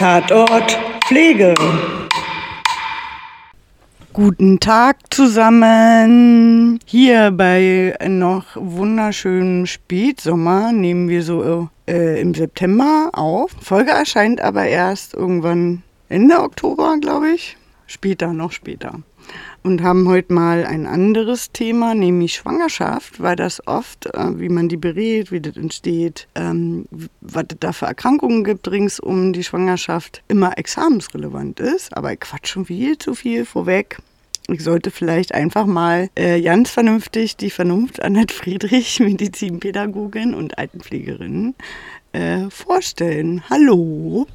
Tatort Pflege. Guten Tag zusammen. Hier bei noch wunderschönem Spätsommer nehmen wir so äh, im September auf. Folge erscheint aber erst irgendwann Ende Oktober, glaube ich. Später, noch später und haben heute mal ein anderes Thema, nämlich Schwangerschaft, weil das oft, äh, wie man die berät, wie das entsteht, ähm, was es da für Erkrankungen gibt rings um die Schwangerschaft, immer examensrelevant ist. Aber ich quatsch schon viel zu viel vorweg. Ich sollte vielleicht einfach mal äh, ganz vernünftig die Vernunft Annette Friedrich, Medizinpädagogin und Altenpflegerin, äh, vorstellen. Hallo.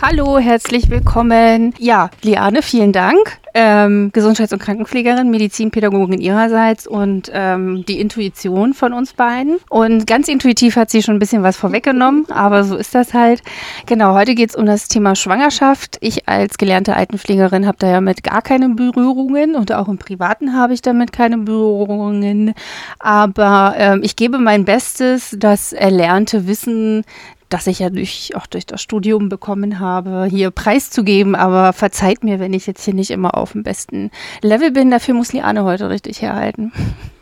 Hallo, herzlich willkommen. Ja, Liane, vielen Dank. Ähm, Gesundheits- und Krankenpflegerin, Medizinpädagogin ihrerseits und ähm, die Intuition von uns beiden. Und ganz intuitiv hat sie schon ein bisschen was vorweggenommen, aber so ist das halt. Genau, heute geht es um das Thema Schwangerschaft. Ich als gelernte Altenpflegerin habe da ja mit gar keine Berührungen und auch im Privaten habe ich damit keine Berührungen. Aber ähm, ich gebe mein Bestes, das erlernte Wissen das ich ja durch, auch durch das Studium bekommen habe, hier preiszugeben. Aber verzeiht mir, wenn ich jetzt hier nicht immer auf dem besten Level bin. Dafür muss Liane heute richtig herhalten.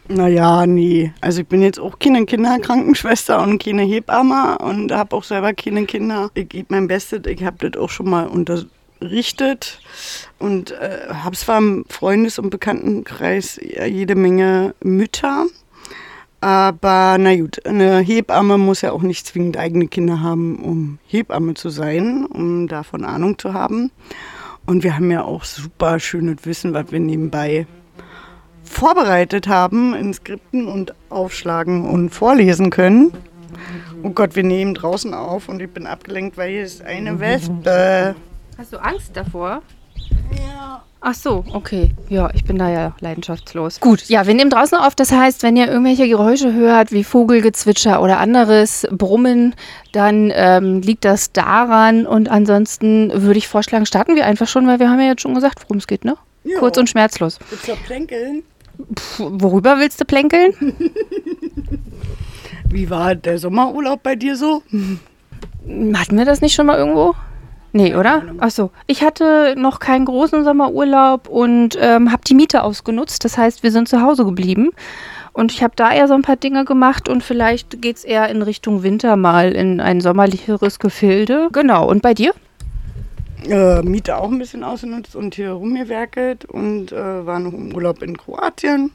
Naja, nee. Also ich bin jetzt auch keine Kinderkrankenschwester und keine Hebamme und habe auch selber keine Kinder. Ich gebe mein Bestes. Ich habe das auch schon mal unterrichtet und äh, habe zwar im Freundes- und Bekanntenkreis jede Menge Mütter aber na gut, eine Hebamme muss ja auch nicht zwingend eigene Kinder haben, um Hebamme zu sein, um davon Ahnung zu haben. Und wir haben ja auch super schönes Wissen, was wir nebenbei vorbereitet haben in Skripten und aufschlagen und vorlesen können. Oh Gott, wir nehmen draußen auf und ich bin abgelenkt, weil hier ist eine Wespe. Hast du Angst davor? Ach so, okay. Ja, ich bin da ja leidenschaftslos. Gut, ja, wir nehmen draußen auf. Das heißt, wenn ihr irgendwelche Geräusche hört, wie Vogelgezwitscher oder anderes Brummen, dann ähm, liegt das daran. Und ansonsten würde ich vorschlagen, starten wir einfach schon, weil wir haben ja jetzt schon gesagt, worum es geht, ne? Jo. Kurz und schmerzlos. Willst du plänkeln? Puh, worüber willst du plänkeln? wie war der Sommerurlaub bei dir so? Hatten wir das nicht schon mal irgendwo? Nee, oder? Achso. Ich hatte noch keinen großen Sommerurlaub und ähm, habe die Miete ausgenutzt. Das heißt, wir sind zu Hause geblieben. Und ich habe da eher so ein paar Dinge gemacht und vielleicht geht es eher in Richtung Winter mal in ein sommerlicheres Gefilde. Genau. Und bei dir? Äh, Miete auch ein bisschen ausgenutzt und hier rumgewerkelt und äh, war noch im Urlaub in Kroatien.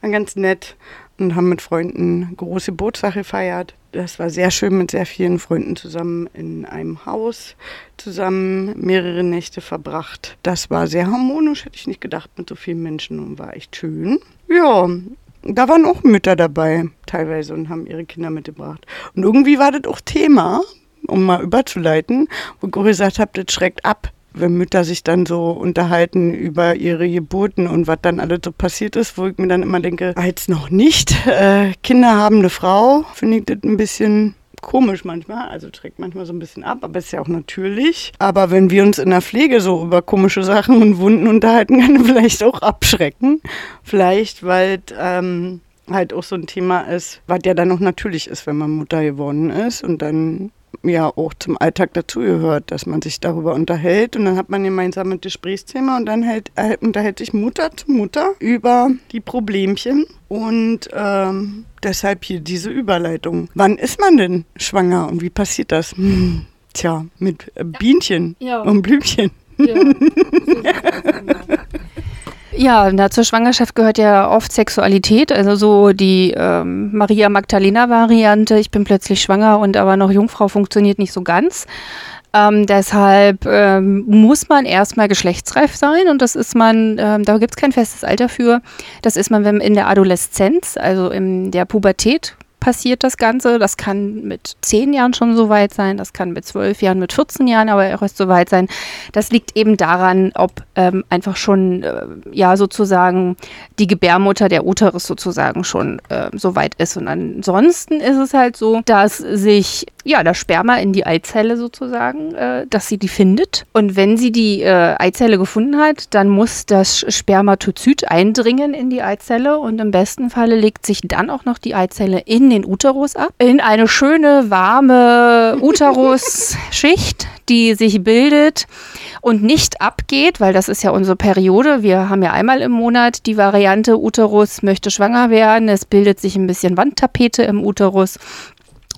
War ganz nett und haben mit Freunden große Geburtstag gefeiert. Das war sehr schön mit sehr vielen Freunden zusammen in einem Haus, zusammen mehrere Nächte verbracht. Das war sehr harmonisch, hätte ich nicht gedacht, mit so vielen Menschen und war echt schön. Ja, da waren auch Mütter dabei teilweise und haben ihre Kinder mitgebracht. Und irgendwie war das auch Thema, um mal überzuleiten, wo ich gesagt habe, das schreckt ab wenn Mütter sich dann so unterhalten über ihre Geburten und was dann alles so passiert ist, wo ich mir dann immer denke, als noch nicht äh, Kinder habende Frau, finde ich das ein bisschen komisch manchmal, also trägt manchmal so ein bisschen ab, aber ist ja auch natürlich. Aber wenn wir uns in der Pflege so über komische Sachen und Wunden unterhalten, kann vielleicht auch abschrecken. Vielleicht, weil ähm, halt auch so ein Thema ist, was ja dann auch natürlich ist, wenn man Mutter geworden ist und dann ja auch zum Alltag dazugehört, dass man sich darüber unterhält und dann hat man gemeinsam ein Gesprächsthema und dann hält, äh, unterhält sich Mutter zu Mutter über die Problemchen und ähm, deshalb hier diese Überleitung. Wann ist man denn schwanger und wie passiert das? Hm, tja, mit äh, Bienchen ja. und Blümchen. Ja. Ja, na, zur Schwangerschaft gehört ja oft Sexualität, also so die ähm, Maria Magdalena-Variante, ich bin plötzlich schwanger und aber noch Jungfrau funktioniert nicht so ganz. Ähm, deshalb ähm, muss man erstmal geschlechtsreif sein und das ist man, ähm, da gibt es kein festes Alter für. Das ist man wenn in der Adoleszenz, also in der Pubertät passiert das Ganze. Das kann mit zehn Jahren schon so weit sein, das kann mit zwölf Jahren, mit 14 Jahren aber auch erst so weit sein. Das liegt eben daran, ob ähm, einfach schon, äh, ja, sozusagen die Gebärmutter, der Uterus sozusagen schon äh, so weit ist. Und ansonsten ist es halt so, dass sich ja, das Sperma in die Eizelle sozusagen, äh, dass sie die findet. Und wenn sie die äh, Eizelle gefunden hat, dann muss das Spermatozyt eindringen in die Eizelle und im besten Falle legt sich dann auch noch die Eizelle in den Uterus ab, in eine schöne, warme Uterusschicht, die sich bildet und nicht abgeht, weil das ist ja unsere Periode. Wir haben ja einmal im Monat die Variante Uterus möchte schwanger werden. Es bildet sich ein bisschen Wandtapete im Uterus.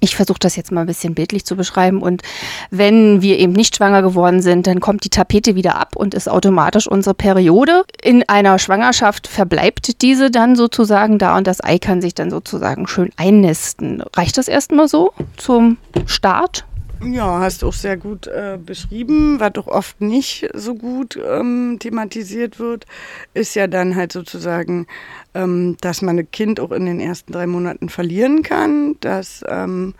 Ich versuche das jetzt mal ein bisschen bildlich zu beschreiben. Und wenn wir eben nicht schwanger geworden sind, dann kommt die Tapete wieder ab und ist automatisch unsere Periode. In einer Schwangerschaft verbleibt diese dann sozusagen da und das Ei kann sich dann sozusagen schön einnisten. Reicht das erstmal so zum Start? Ja, hast du auch sehr gut äh, beschrieben, was doch oft nicht so gut ähm, thematisiert wird, ist ja dann halt sozusagen, ähm, dass man ein Kind auch in den ersten drei Monaten verlieren kann, dass ähm,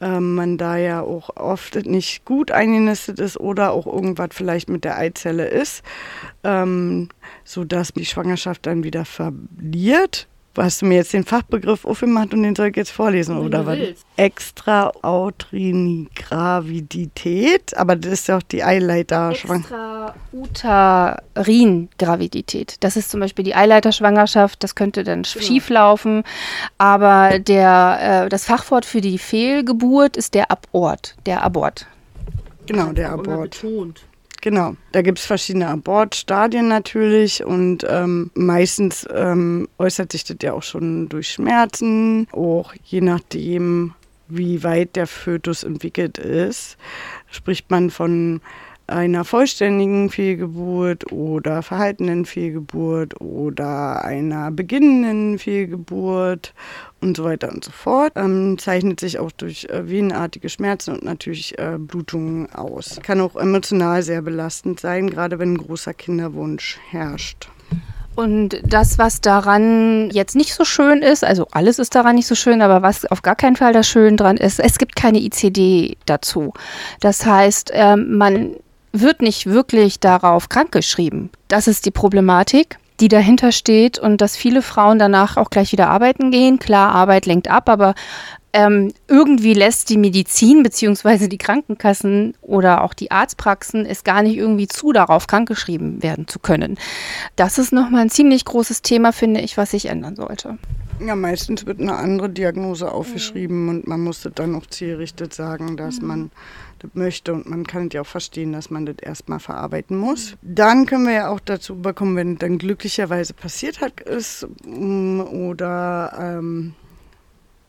ähm man da ja auch oft nicht gut eingenistet ist oder auch irgendwas vielleicht mit der Eizelle ist, ähm, sodass die Schwangerschaft dann wieder verliert hast du mir jetzt den Fachbegriff aufgemacht und den soll ich jetzt vorlesen, Wenn oder was? Extrautringravidität, aber das ist ja auch die Eileiterschwangerschaft. Extrauterin-Gravidität. Das ist zum Beispiel die Eileiterschwangerschaft, das könnte dann genau. schief laufen, aber der, äh, das Fachwort für die Fehlgeburt ist der Abort, der Abort. Genau, der Abort. Genau, da gibt es verschiedene Abortstadien natürlich und ähm, meistens ähm, äußert sich das ja auch schon durch Schmerzen, auch je nachdem, wie weit der Fötus entwickelt ist, spricht man von einer vollständigen Fehlgeburt oder verhaltenen Fehlgeburt oder einer beginnenden Fehlgeburt und so weiter und so fort. Ähm, zeichnet sich auch durch äh, venenartige Schmerzen und natürlich äh, Blutungen aus. Kann auch emotional sehr belastend sein, gerade wenn ein großer Kinderwunsch herrscht. Und das, was daran jetzt nicht so schön ist, also alles ist daran nicht so schön, aber was auf gar keinen Fall da schön dran ist, es gibt keine ICD dazu. Das heißt, ähm, man wird nicht wirklich darauf krankgeschrieben. Das ist die Problematik die dahinter steht und dass viele Frauen danach auch gleich wieder arbeiten gehen. Klar, Arbeit lenkt ab, aber ähm, irgendwie lässt die Medizin bzw. die Krankenkassen oder auch die Arztpraxen es gar nicht irgendwie zu, darauf krankgeschrieben werden zu können. Das ist nochmal ein ziemlich großes Thema, finde ich, was sich ändern sollte. Ja, meistens wird eine andere Diagnose aufgeschrieben und man musste dann auch zielrichtet sagen, dass man das möchte und man kann es ja auch verstehen, dass man das erstmal verarbeiten muss. Dann können wir ja auch dazu bekommen, wenn dann glücklicherweise passiert hat ist mm, oder ähm,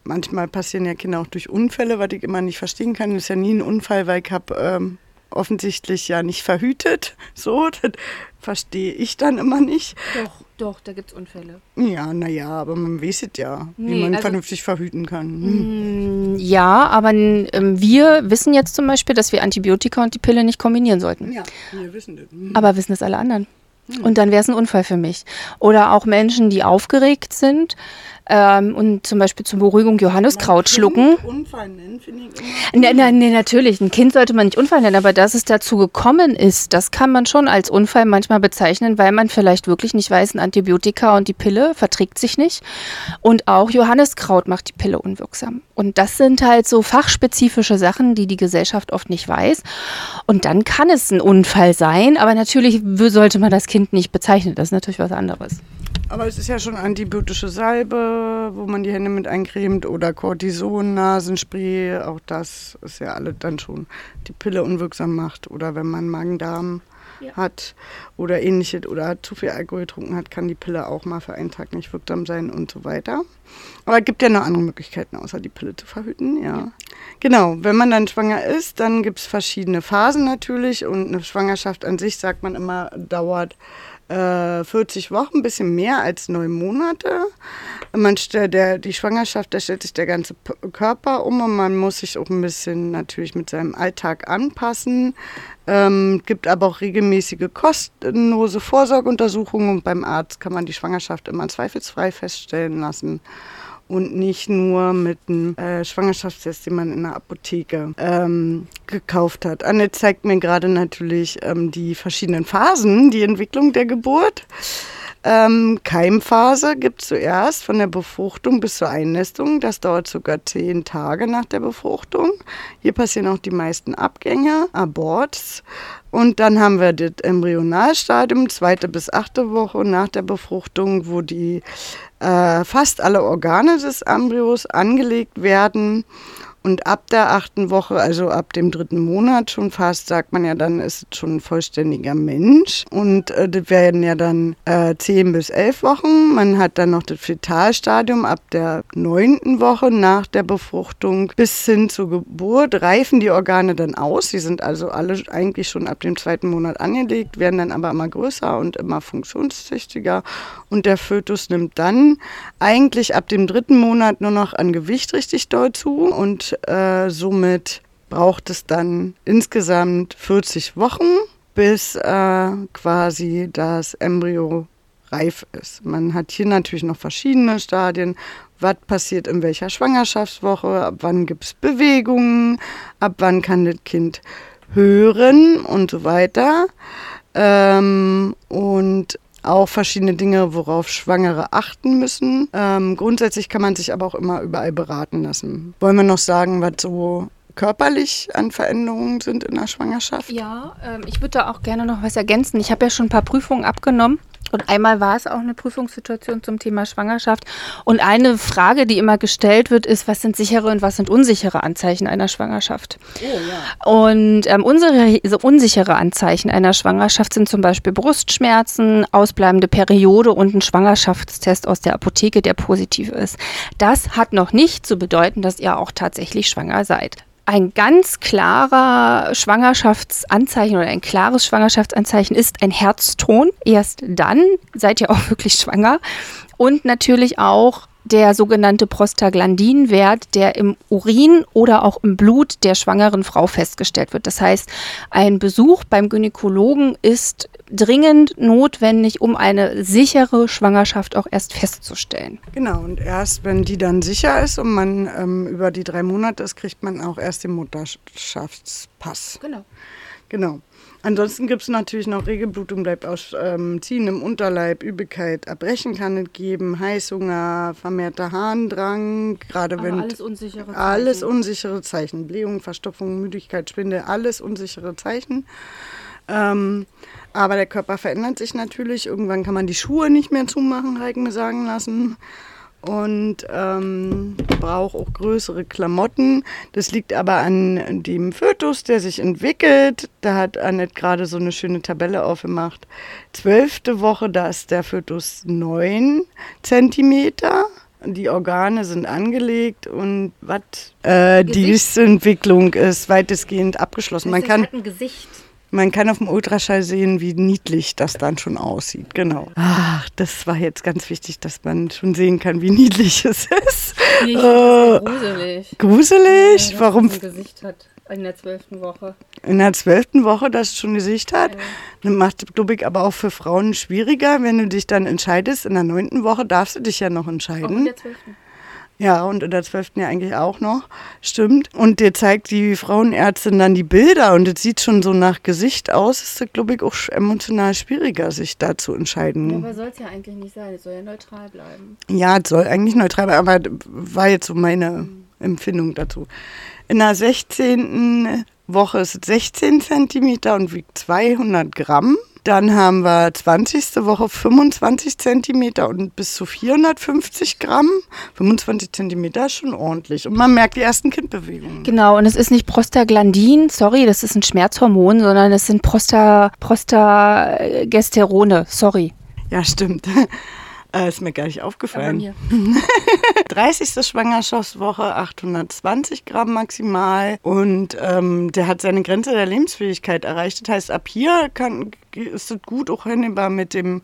manchmal passieren ja Kinder auch durch Unfälle, was ich immer nicht verstehen kann. Das ist ja nie ein Unfall, weil ich habe ähm, offensichtlich ja nicht verhütet. So, das verstehe ich dann immer nicht. Doch, doch, da gibt es Unfälle. Ja, naja, aber man weiß es ja, nee, wie man also, vernünftig verhüten kann. Hm. Ja, aber ähm, wir wissen jetzt zum Beispiel, dass wir Antibiotika und die Pille nicht kombinieren sollten. Ja, wir wissen das. Hm. Aber wissen es alle anderen. Hm. Und dann wäre es ein Unfall für mich. Oder auch Menschen, die aufgeregt sind ähm, und zum Beispiel zur Beruhigung Johanniskraut schlucken. Unfall nennen, finde ich. Nein, nein, nee, natürlich. Ein Kind sollte man nicht Unfall nennen, aber dass es dazu gekommen ist, das kann man schon als Unfall manchmal bezeichnen, weil man vielleicht wirklich nicht weiß, ein Antibiotika und die Pille verträgt sich nicht. Und auch Johanniskraut macht die Pille unwirksam. Und das sind halt so fachspezifische Sachen, die die Gesellschaft oft nicht weiß. Und dann kann es ein Unfall sein, aber natürlich sollte man das Kind nicht bezeichnen. Das ist natürlich was anderes. Aber es ist ja schon antibiotische Salbe, wo man die Hände mit eincremt oder Cortison, Nasenspray. Auch das ist ja alles dann schon die Pille unwirksam macht. Oder wenn man Magen-Darm ja. hat oder ähnliches oder zu viel Alkohol getrunken hat, kann die Pille auch mal für einen Tag nicht wirksam sein und so weiter. Aber es gibt ja noch andere Möglichkeiten, außer die Pille zu verhüten, ja. ja. Genau, wenn man dann schwanger ist, dann gibt es verschiedene Phasen natürlich und eine Schwangerschaft an sich, sagt man immer, dauert äh, 40 Wochen, ein bisschen mehr als neun Monate. Man der, die Schwangerschaft, da stellt sich der ganze Körper um und man muss sich auch ein bisschen natürlich mit seinem Alltag anpassen. Ähm, gibt aber auch regelmäßige kostenlose Vorsorgeuntersuchungen und beim Arzt kann man die Schwangerschaft immer zweifelsfrei feststellen lassen und nicht nur mit einem äh, Schwangerschaftstest, den man in der Apotheke ähm, gekauft hat. Anne zeigt mir gerade natürlich ähm, die verschiedenen Phasen, die Entwicklung der Geburt. Ähm, Keimphase gibt es zuerst von der Befruchtung bis zur Einnistung. Das dauert sogar zehn Tage nach der Befruchtung. Hier passieren auch die meisten Abgänge, Aborts. Und dann haben wir das Embryonalstadium, zweite bis achte Woche nach der Befruchtung, wo die äh, fast alle Organe des Embryos angelegt werden Und ab der achten Woche, also ab dem dritten Monat schon fast, sagt man ja dann, ist es schon ein vollständiger Mensch. Und äh, das werden ja dann äh, zehn bis elf Wochen. Man hat dann noch das Fetalstadium ab der neunten Woche nach der Befruchtung bis hin zur Geburt. Reifen die Organe dann aus. Die sind also alle eigentlich schon ab dem zweiten Monat angelegt, werden dann aber immer größer und immer funktionstüchtiger. Und der Fötus nimmt dann eigentlich ab dem dritten Monat nur noch an Gewicht richtig doll zu und äh, somit braucht es dann insgesamt 40 Wochen, bis äh, quasi das Embryo reif ist. Man hat hier natürlich noch verschiedene Stadien. Was passiert in welcher Schwangerschaftswoche? Ab wann gibt es Bewegungen? Ab wann kann das Kind hören und so weiter? Ähm, und auch verschiedene Dinge, worauf Schwangere achten müssen. Ähm, grundsätzlich kann man sich aber auch immer überall beraten lassen. Wollen wir noch sagen, was so körperlich an Veränderungen sind in der Schwangerschaft? Ja, ähm, ich würde da auch gerne noch was ergänzen. Ich habe ja schon ein paar Prüfungen abgenommen und einmal war es auch eine Prüfungssituation zum Thema Schwangerschaft. Und eine Frage, die immer gestellt wird, ist, was sind sichere und was sind unsichere Anzeichen einer Schwangerschaft? Oh, ja. Und ähm, unsere also unsichere Anzeichen einer Schwangerschaft sind zum Beispiel Brustschmerzen, ausbleibende Periode und ein Schwangerschaftstest aus der Apotheke, der positiv ist. Das hat noch nicht zu bedeuten, dass ihr auch tatsächlich schwanger seid ein ganz klarer Schwangerschaftsanzeichen oder ein klares Schwangerschaftsanzeichen ist ein Herzton. Erst dann seid ihr auch wirklich schwanger. Und natürlich auch der sogenannte Prostaglandinwert, der im Urin oder auch im Blut der schwangeren Frau festgestellt wird. Das heißt, ein Besuch beim Gynäkologen ist dringend notwendig, um eine sichere Schwangerschaft auch erst festzustellen. Genau, und erst wenn die dann sicher ist und man ähm, über die drei Monate ist, kriegt man auch erst den Mutterschaftspass. Genau. Genau. Ansonsten gibt es natürlich noch Regelblutung, bleibt aus ähm, Ziehen im Unterleib, Übelkeit, Erbrechen kann es geben, Heißhunger, vermehrter Harndrang, gerade wenn. Alles unsichere Zeichen. Alles unsichere Zeichen. Blähung, Verstopfung, Müdigkeit, Schwindel, alles unsichere Zeichen. Ähm, aber der Körper verändert sich natürlich. Irgendwann kann man die Schuhe nicht mehr zumachen, habe ich mir sagen lassen und ähm, braucht auch größere Klamotten. Das liegt aber an dem Fötus, der sich entwickelt. Da hat Annette gerade so eine schöne Tabelle aufgemacht. Zwölfte Woche, da ist der Fötus neun Zentimeter. Die Organe sind angelegt und was äh, die Entwicklung ist weitestgehend abgeschlossen. Man kann ein Gesicht. Man kann auf dem Ultraschall sehen, wie niedlich das dann schon aussieht. Genau. Ach, das war jetzt ganz wichtig, dass man schon sehen kann, wie niedlich es ist. Nee, ich äh, gruselig. Gruselig? Ja, Warum? Ein Gesicht hat in der zwölften Woche. In der zwölften Woche, dass es schon Gesicht hat. Ja. Das macht, glaube ich, aber auch für Frauen schwieriger, wenn du dich dann entscheidest. In der neunten Woche darfst du dich ja noch entscheiden. Auch in der zwölften. Ja, und in der 12. ja eigentlich auch noch. Stimmt. Und dir zeigt die Frauenärztin dann die Bilder und es sieht schon so nach Gesicht aus. Es ist, glaube ich, auch emotional schwieriger, sich da zu entscheiden. Ja, aber soll es ja eigentlich nicht sein. Es soll ja neutral bleiben. Ja, es soll eigentlich neutral bleiben, aber war jetzt so meine mhm. Empfindung dazu. In der 16. Woche ist es 16 Zentimeter und wiegt 200 Gramm. Dann haben wir 20. Woche 25 Zentimeter und bis zu 450 Gramm. 25 Zentimeter ist schon ordentlich. Und man merkt die ersten Kindbewegungen. Genau, und es ist nicht Prostaglandin, sorry, das ist ein Schmerzhormon, sondern es sind Prosta, Prostagesterone, sorry. Ja, stimmt. Äh, ist mir gar nicht aufgefallen. 30. Schwangerschaftswoche, 820 Gramm maximal. Und ähm, der hat seine Grenze der Lebensfähigkeit erreicht. Das heißt, ab hier kann, ist es gut auch hinnehmbar mit dem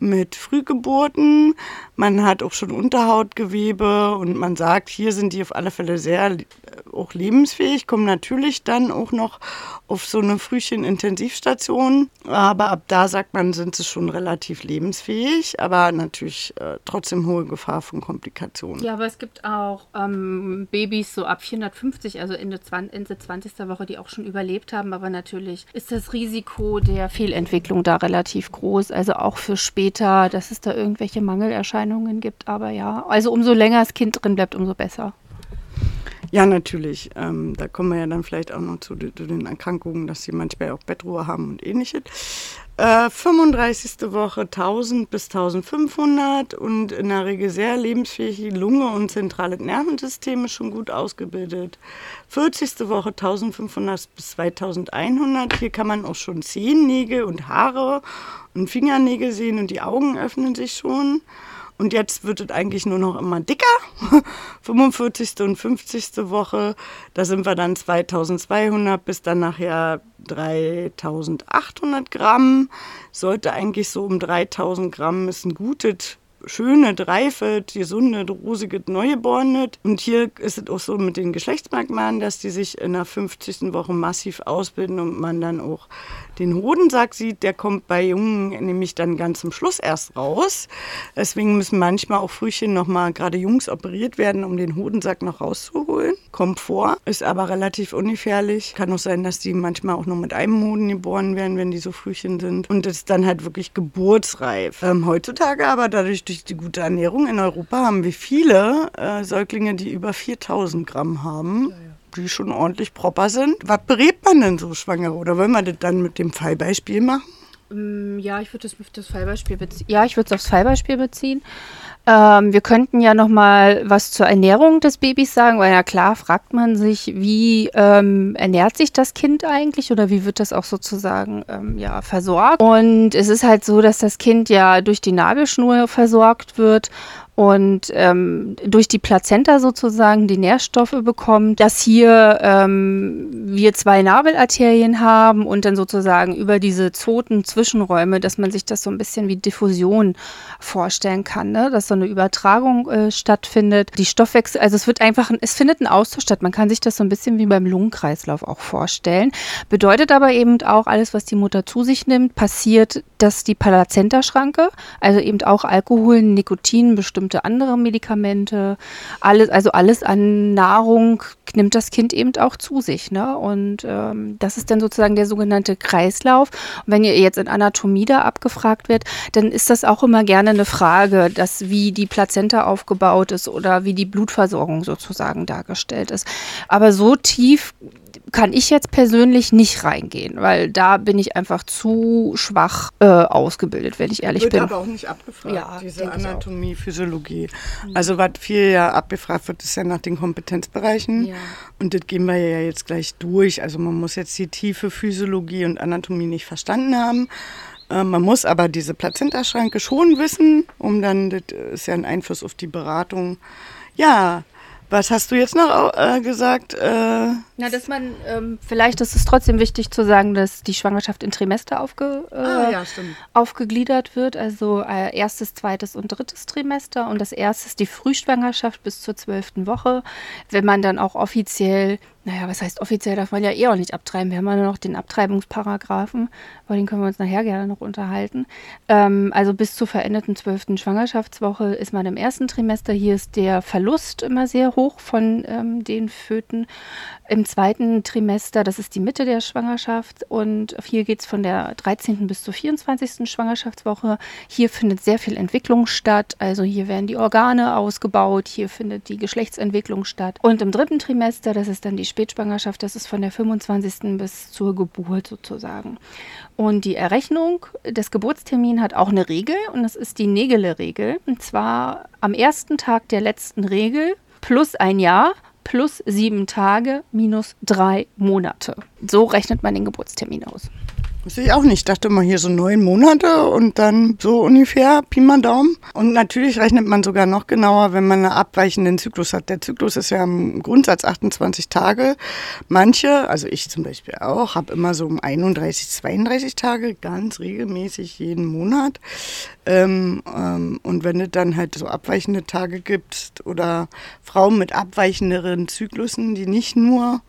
mit Frühgeburten. Man hat auch schon Unterhautgewebe und man sagt, hier sind die auf alle Fälle sehr äh, auch lebensfähig, kommen natürlich dann auch noch auf so eine Frühchen-Intensivstation. Aber ab da sagt man, sind sie schon relativ lebensfähig, aber natürlich äh, trotzdem hohe Gefahr von Komplikationen. Ja, aber es gibt auch ähm, Babys so ab 450, also Ende, 20, Ende 20. Woche, die auch schon überlebt haben. Aber natürlich ist das Risiko der Fehlentwicklung da relativ groß. Also auch für später, dass es da irgendwelche Mangelerscheinungen gibt. Aber ja, also umso länger das Kind drin bleibt, umso besser. Ja, natürlich. Ähm, da kommen wir ja dann vielleicht auch noch zu, zu, den Erkrankungen, dass sie manchmal auch Bettruhe haben und ähnliches. Äh, 35. Woche 1000 bis 1500 und in der Regel sehr lebensfähig. Die Lunge und zentrale Nervensystem ist schon gut ausgebildet. 40. Woche 1500 bis 2100. Hier kann man auch schon Zehennägel und Haare und Fingernägel sehen und die Augen öffnen sich schon. Und jetzt wird es eigentlich nur noch immer dicker. 45. und 50. Woche, da sind wir dann 2200 bis dann nachher 3800 Gramm. Sollte eigentlich so um 3000 Gramm ist ein gutes schöne, reife, gesunde, rosige Neugeborene. Und hier ist es auch so mit den Geschlechtsmerkmalen, dass die sich in der 50. Woche massiv ausbilden und man dann auch den Hodensack sieht. Der kommt bei Jungen nämlich dann ganz zum Schluss erst raus. Deswegen müssen manchmal auch Frühchen nochmal, gerade Jungs, operiert werden, um den Hodensack noch rauszuholen. Kommt vor, ist aber relativ ungefährlich. Kann auch sein, dass die manchmal auch nur mit einem Hoden geboren werden, wenn die so Frühchen sind. Und ist dann halt wirklich geburtsreif. Ähm, heutzutage aber dadurch durch die gute Ernährung in Europa haben wir viele äh, Säuglinge, die über 4000 Gramm haben. Die schon ordentlich proper sind. Was berät man denn so Schwangere? Oder wollen wir das dann mit dem Fallbeispiel machen? Mm, ja, ich würde das, das Fallbeispiel beziehen. Ja, ich würde es aufs Fallbeispiel beziehen. Ähm, wir könnten ja noch mal was zur Ernährung des Babys sagen, weil ja klar fragt man sich, wie ähm, ernährt sich das Kind eigentlich oder wie wird das auch sozusagen ähm, ja versorgt? Und es ist halt so, dass das Kind ja durch die Nabelschnur versorgt wird und ähm, durch die Plazenta sozusagen die Nährstoffe bekommt, dass hier ähm, wir zwei Nabelarterien haben und dann sozusagen über diese Zoten Zwischenräume, dass man sich das so ein bisschen wie Diffusion vorstellen kann, ne? dass so eine Übertragung äh, stattfindet. Die Stoffwechsel, also es wird einfach, es findet ein Austausch statt. Man kann sich das so ein bisschen wie beim Lungenkreislauf auch vorstellen. Bedeutet aber eben auch, alles, was die Mutter zu sich nimmt, passiert, dass die Plazentaschranke, also eben auch Alkohol, Nikotin, bestimmt bestimmte andere Medikamente, alles, also alles an Nahrung nimmt das Kind eben auch zu sich. Ne? Und ähm, das ist dann sozusagen der sogenannte Kreislauf. Und wenn ihr jetzt in Anatomie da abgefragt wird, dann ist das auch immer gerne eine Frage, dass wie die Plazenta aufgebaut ist oder wie die Blutversorgung sozusagen dargestellt ist. Aber so tief kann ich jetzt persönlich nicht reingehen, weil da bin ich einfach zu schwach äh, ausgebildet, wenn ich ehrlich wird bin. Wird aber auch nicht abgefragt, ja, diese Anatomie, Physiologie. Mhm. Also was viel ja abgefragt wird, ist ja nach den Kompetenzbereichen. Ja. Und das gehen wir ja jetzt gleich durch. Also man muss jetzt die tiefe Physiologie und Anatomie nicht verstanden haben. Äh, man muss aber diese Plazentaschranke schon wissen, um dann, das ist ja ein Einfluss auf die Beratung. Ja, was hast du jetzt noch äh, gesagt? Äh, Na, dass man, ähm, vielleicht ist es trotzdem wichtig zu sagen, dass die Schwangerschaft in Trimester aufge, äh, ah, ja, aufgegliedert wird. Also äh, erstes, zweites und drittes Trimester. Und das erste ist die Frühschwangerschaft bis zur zwölften Woche. Wenn man dann auch offiziell naja, was heißt offiziell darf man ja eh auch nicht abtreiben. Wir haben ja nur noch den Abtreibungsparagraphen, über den können wir uns nachher gerne noch unterhalten. Ähm, also bis zur verendeten zwölften Schwangerschaftswoche ist man im ersten Trimester. Hier ist der Verlust immer sehr hoch von ähm, den Föten. Im zweiten Trimester, das ist die Mitte der Schwangerschaft und hier geht es von der 13. bis zur 24. Schwangerschaftswoche. Hier findet sehr viel Entwicklung statt, also hier werden die Organe ausgebaut, hier findet die Geschlechtsentwicklung statt. Und im dritten Trimester, das ist dann die Spätschwangerschaft, das ist von der 25. bis zur Geburt sozusagen. Und die Errechnung des Geburtstermins hat auch eine Regel und das ist die Nägele-Regel. Und zwar am ersten Tag der letzten Regel plus ein Jahr plus sieben Tage minus drei Monate. So rechnet man den Geburtstermin aus. Sehe ich auch nicht. Ich dachte mal hier so neun Monate und dann so ungefähr, Pi mal Daumen. Und natürlich rechnet man sogar noch genauer, wenn man einen abweichenden Zyklus hat. Der Zyklus ist ja im Grundsatz 28 Tage. Manche, also ich zum Beispiel auch, habe immer so um 31, 32 Tage, ganz regelmäßig jeden Monat. Ähm, ähm, und wenn es dann halt so abweichende Tage gibt oder Frauen mit abweichenderen Zyklusen, die nicht nur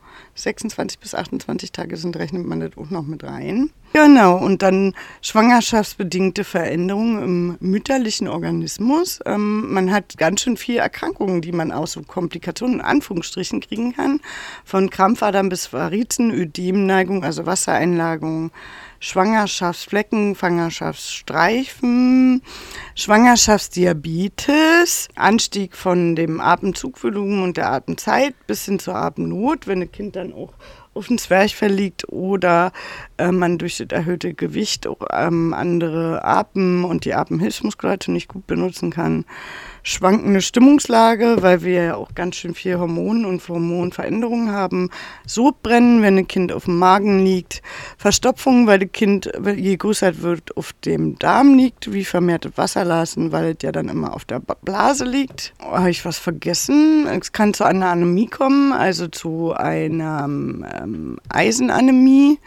26 bis 28 Tage sind, rechnet man das auch noch mit rein. Genau, und dann schwangerschaftsbedingte Veränderungen im mütterlichen Organismus. Ähm, man hat ganz schön viele Erkrankungen, die man aus so Komplikationen in Anführungsstrichen kriegen kann. Von Krampfadern bis Varizen, Ödemneigung, also Wassereinlagerung, Schwangerschaftsflecken, Schwangerschaftsstreifen, Schwangerschaftsdiabetes, Anstieg von dem Atemzugvolumen und der Atemzeit bis hin zur Atemnot, wenn ein Kind dann auch auf den Zwerchfell liegt oder äh, man durch das erhöhte Gewicht auch ähm, andere Atem- und die Atemhilfsmuskulatur nicht gut benutzen kann schwankende Stimmungslage, weil wir ja auch ganz schön viel Hormone und Hormonveränderungen haben. Sodbrennen, wenn ein Kind auf dem Magen liegt. Verstopfung, weil das Kind, je größer es wird, auf dem Darm liegt. Wie vermehrtes Wasserlassen, weil es ja dann immer auf der Blase liegt. Oh, Habe ich was vergessen? Es kann zu einer Anämie kommen, also zu einer ähm, Eisenanämie.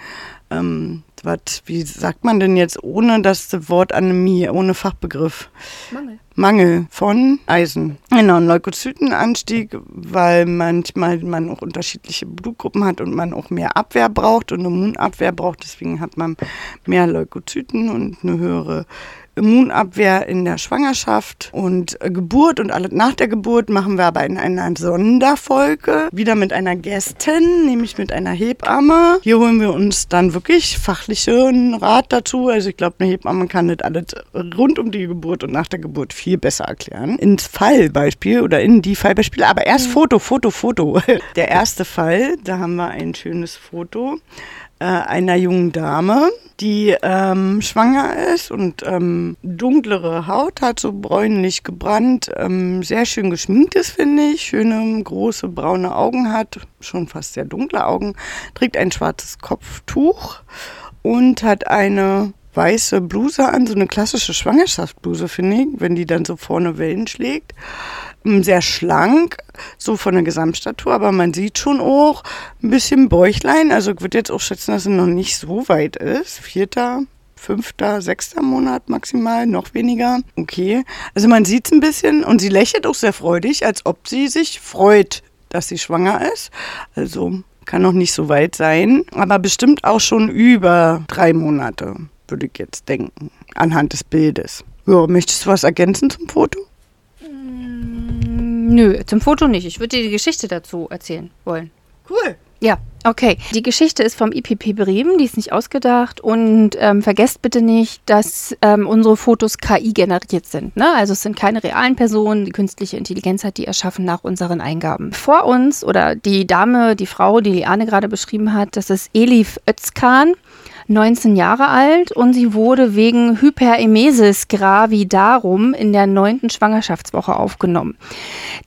Ähm, was, wie sagt man denn jetzt ohne das Wort Anämie, ohne Fachbegriff? Mangel. Mangel von Eisen. Genau, ein Leukozytenanstieg, weil manchmal man auch unterschiedliche Blutgruppen hat und man auch mehr Abwehr braucht und Immunabwehr braucht. Deswegen hat man mehr Leukozyten und eine höhere Immunabwehr in der Schwangerschaft und äh, Geburt und alles nach der Geburt machen wir aber in einer Sonderfolge wieder mit einer Gästin, nämlich mit einer Hebamme. Hier holen wir uns dann wirklich fachlichen Rat dazu. Also ich glaube, eine Hebamme kann das alles rund um die Geburt und nach der Geburt viel besser erklären. Ins Fallbeispiel oder in die Fallbeispiele, aber erst. Foto, Foto, Foto. Der erste Fall, da haben wir ein schönes Foto äh, einer jungen Dame, die ähm, schwanger ist und ähm, dunklere Haut hat, so bräunlich gebrannt, ähm, sehr schön geschminkt ist, finde ich, schöne große braune Augen hat, schon fast sehr dunkle Augen, trägt ein schwarzes Kopftuch und hat eine weiße Bluse an, so eine klassische Schwangerschaftsbluse, finde ich, wenn die dann so vorne Wellen schlägt. Sehr schlank, so von der Gesamtstatur, aber man sieht schon auch ein bisschen Bäuchlein. Also ich würde jetzt auch schätzen, dass es noch nicht so weit ist. Vierter, fünfter, sechster Monat maximal, noch weniger. Okay. Also man sieht es ein bisschen und sie lächelt auch sehr freudig, als ob sie sich freut, dass sie schwanger ist. Also kann noch nicht so weit sein, aber bestimmt auch schon über drei Monate, würde ich jetzt denken, anhand des Bildes. Ja, möchtest du was ergänzen zum Foto? Nö, zum Foto nicht. Ich würde dir die Geschichte dazu erzählen wollen. Cool. Ja, okay. Die Geschichte ist vom IPP Bremen, die ist nicht ausgedacht. Und ähm, vergesst bitte nicht, dass ähm, unsere Fotos KI generiert sind. Ne? Also es sind keine realen Personen. Die künstliche Intelligenz hat die erschaffen nach unseren Eingaben. Vor uns oder die Dame, die Frau, die Liane gerade beschrieben hat, das ist Elif Özkan. 19 Jahre alt und sie wurde wegen Hyperemesis gravidarum in der neunten Schwangerschaftswoche aufgenommen.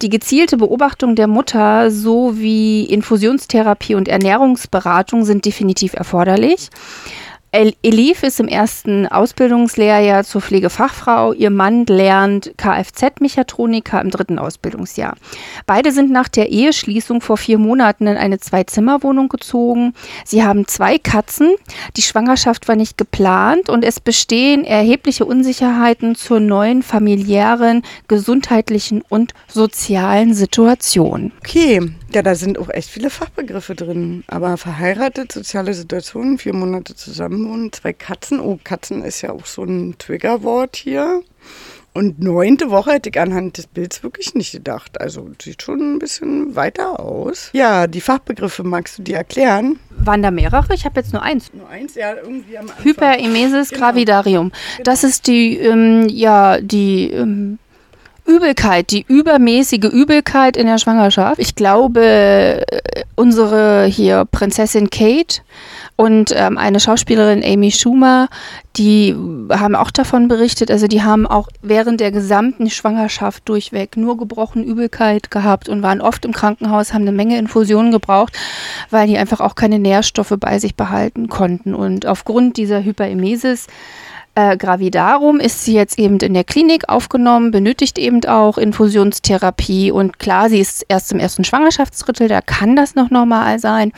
Die gezielte Beobachtung der Mutter sowie Infusionstherapie und Ernährungsberatung sind definitiv erforderlich. Elif ist im ersten Ausbildungslehrjahr zur Pflegefachfrau. Ihr Mann lernt Kfz-Mechatroniker im dritten Ausbildungsjahr. Beide sind nach der Eheschließung vor vier Monaten in eine Zwei-Zimmer-Wohnung gezogen. Sie haben zwei Katzen. Die Schwangerschaft war nicht geplant und es bestehen erhebliche Unsicherheiten zur neuen familiären, gesundheitlichen und sozialen Situation. Okay, ja, da sind auch echt viele Fachbegriffe drin. Aber verheiratet, soziale Situation, vier Monate zusammenwohnen, zwei Katzen. Oh, Katzen ist ja auch so ein Triggerwort hier. Und neunte Woche hätte ich anhand des Bilds wirklich nicht gedacht. Also sieht schon ein bisschen weiter aus. Ja, die Fachbegriffe magst du dir erklären? Waren da mehrere? Ich habe jetzt nur eins. Nur eins, ja, irgendwie am Anfang. Hyperemesis genau. gravidarium. Genau. Das ist die, ähm, ja, die ähm, Übelkeit, die übermäßige Übelkeit in der Schwangerschaft. Ich glaube, unsere hier Prinzessin Kate und ähm, eine Schauspielerin Amy Schumer, die haben auch davon berichtet. Also die haben auch während der gesamten Schwangerschaft durchweg nur gebrochen Übelkeit gehabt und waren oft im Krankenhaus, haben eine Menge Infusionen gebraucht, weil die einfach auch keine Nährstoffe bei sich behalten konnten. Und aufgrund dieser Hyperemesis äh, gravidarum ist sie jetzt eben in der Klinik aufgenommen, benötigt eben auch Infusionstherapie und klar, sie ist erst im ersten Schwangerschaftsdrittel, da kann das noch normal sein,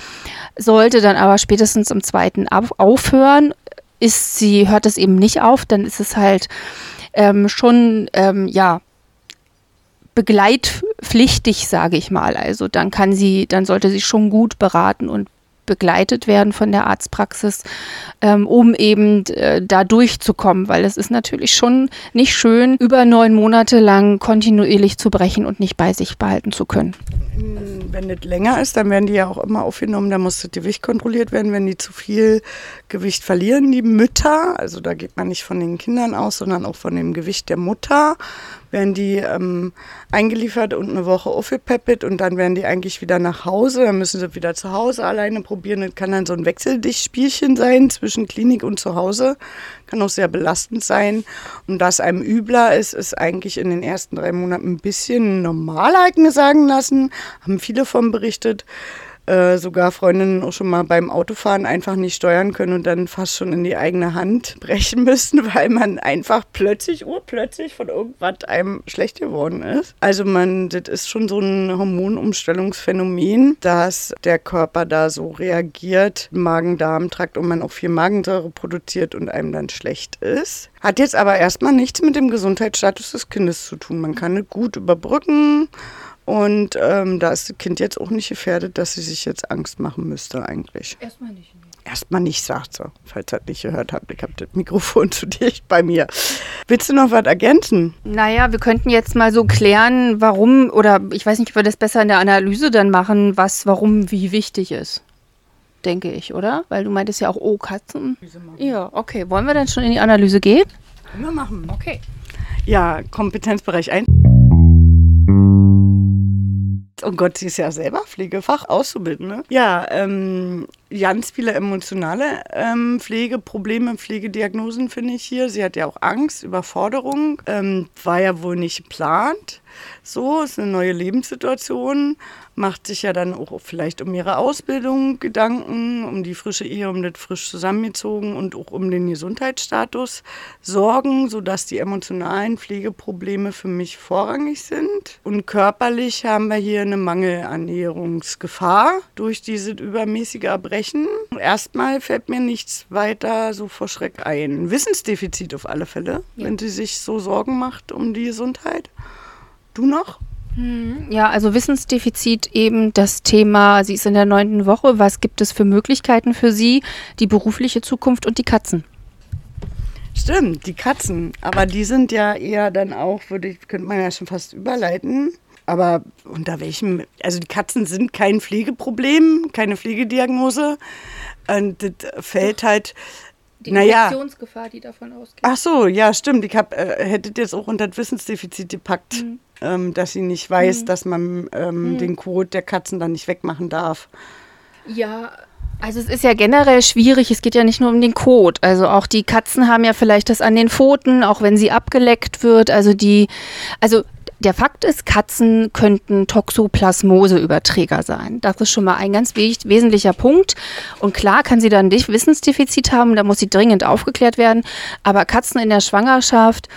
sollte dann aber spätestens im zweiten aufhören, ist sie, hört es eben nicht auf, dann ist es halt ähm, schon, ähm, ja, Begleit pflichtig, sage ich mal. Also dann kann sie, dann sollte sie schon gut beraten und begleitet werden von der Arztpraxis, ähm, um eben äh, da durchzukommen, weil es ist natürlich schon nicht schön, über neun Monate lang kontinuierlich zu brechen und nicht bei sich behalten zu können. Wenn das länger ist, dann werden die ja auch immer aufgenommen, da muss das Gewicht kontrolliert werden, wenn die zu viel Gewicht verlieren, die Mütter, also da geht man nicht von den Kindern aus, sondern auch von dem Gewicht der Mutter werden die ähm, eingeliefert und eine Woche aufgepäppelt und dann werden die eigentlich wieder nach Hause. Dann müssen sie wieder zu Hause alleine probieren. Das kann dann so ein Wechseldichtspielchen sein zwischen Klinik und zu Hause. Kann auch sehr belastend sein. Und dass einem übler ist, ist eigentlich in den ersten drei Monaten ein bisschen normal, eigene sagen lassen. Haben viele von berichtet. Äh, sogar Freundinnen auch schon mal beim Autofahren einfach nicht steuern können und dann fast schon in die eigene Hand brechen müssen, weil man einfach plötzlich, urplötzlich von irgendwas einem schlecht geworden ist. Also man, das ist schon so ein Hormonumstellungsphänomen, dass der Körper da so reagiert, Magen-Darm-Trakt und man auch viel Magensäure produziert und einem dann schlecht ist. Hat jetzt aber erstmal nichts mit dem Gesundheitsstatus des Kindes zu tun. Man kann es gut überbrücken und ähm, da ist das Kind jetzt auch nicht gefährdet, dass sie sich jetzt Angst machen müsste eigentlich. Erstmal nicht. Nee. Erstmal nicht, sagt sie. Falls ihr das nicht gehört habt, ich habe das Mikrofon zu dicht bei mir. Willst du noch was ergänzen? Naja, wir könnten jetzt mal so klären, warum, oder ich weiß nicht, ob wir das besser in der Analyse dann machen, was, warum, wie wichtig ist. Denke ich, oder? Weil du meintest ja auch, oh, Katzen. Ja, okay. Wollen wir dann schon in die Analyse gehen? Können wir machen. Okay. Ja, Kompetenzbereich 1. Oh Gott, sie ist ja selber Pflegefach Auszubildende. Ja, ähm, ganz viele emotionale ähm, Pflegeprobleme, Pflegediagnosen finde ich hier. Sie hat ja auch Angst, Überforderung, ähm, war ja wohl nicht geplant. So, ist eine neue Lebenssituation, macht sich ja dann auch vielleicht um ihre Ausbildung Gedanken, um die frische Ehe, um das frisch zusammengezogen und auch um den Gesundheitsstatus Sorgen, sodass die emotionalen Pflegeprobleme für mich vorrangig sind. Und körperlich haben wir hier eine Mangelernährungsgefahr durch diese übermäßige Erbrechen. Erstmal fällt mir nichts weiter so vor Schreck ein. Wissensdefizit auf alle Fälle, ja. wenn sie sich so Sorgen macht um die Gesundheit. Du noch? Hm, ja, also Wissensdefizit eben das Thema, sie ist in der neunten Woche, was gibt es für Möglichkeiten für sie, die berufliche Zukunft und die Katzen? Stimmt, die Katzen. Aber die sind ja eher dann auch, würde ich, könnte man ja schon fast überleiten. Aber unter welchem, also die Katzen sind kein Pflegeproblem, keine Pflegediagnose. Und das fällt halt die Infektionsgefahr, naja. die davon ausgeht. Ach so, ja, stimmt. Ich hab, äh, hättet jetzt auch unter das Wissensdefizit gepackt. Mhm ähm, dass sie nicht weiß, mhm. dass man ähm, mhm. den Kot der Katzen dann nicht wegmachen darf. Ja, also es ist ja generell schwierig, es geht ja nicht nur um den Kot. Also auch die Katzen haben ja vielleicht das an den Pfoten, auch wenn sie abgeleckt wird. Also die, also der Fakt ist, Katzen könnten Toxoplasmose-Überträger sein. Das ist schon mal ein ganz wesentlicher Punkt. Und klar kann sie dann nicht Wissensdefizit haben, da muss sie dringend aufgeklärt werden. Aber Katzen in der Schwangerschaft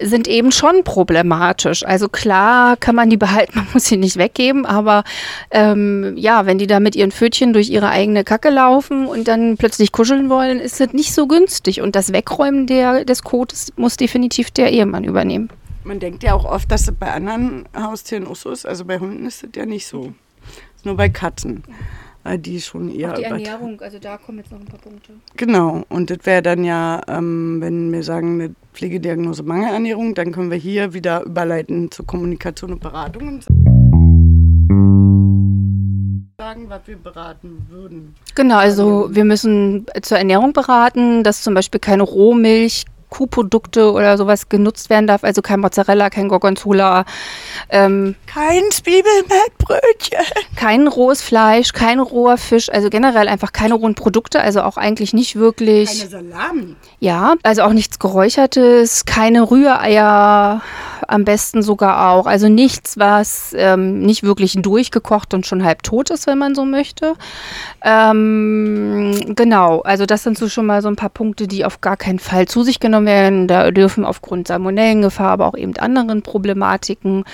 sind eben schon problematisch. Also klar kann man die behalten, man muss sie nicht weggeben, aber ähm, ja, wenn die da mit ihren Pfötchen durch ihre eigene Kacke laufen und dann plötzlich kuscheln wollen, ist das nicht so günstig. Und das Wegräumen der, des Kotes muss definitiv der Ehemann übernehmen. Man denkt ja auch oft, dass es bei anderen Haustieren auch so ist. Also bei Hunden ist es ja nicht so. Nur bei Katzen. Ja die schon eher. Auch die Ernährung, also da kommen jetzt noch ein paar Punkte. Genau, und das wäre dann ja, ähm, wenn wir sagen, eine Pflegediagnose Mangelernährung, dann können wir hier wieder überleiten zur Kommunikation und Beratung. Sagen, was wir beraten würden. Genau, also wir müssen zur Ernährung beraten, dass zum Beispiel keine Rohmilch, Kuhprodukte oder sowas genutzt werden darf, also kein Mozzarella, kein Gorgonzola. Ähm, kein Zwiebelmettbrötchen. Kein rohes Fleisch, kein roher Fisch, also generell einfach keine rohen Produkte, also auch eigentlich nicht wirklich. Keine Salami. Ja, also auch nichts Geräuchertes, keine Rühreier, am besten sogar auch. Also nichts, was ähm, nicht wirklich durchgekocht und schon halb tot ist, wenn man so möchte. Ähm, genau, also das sind so schon mal so ein paar Punkte, die auf gar keinen Fall zu sich genommen werden. Da dürfen aufgrund Salmonellengefahr, aber auch eben anderen Problematiken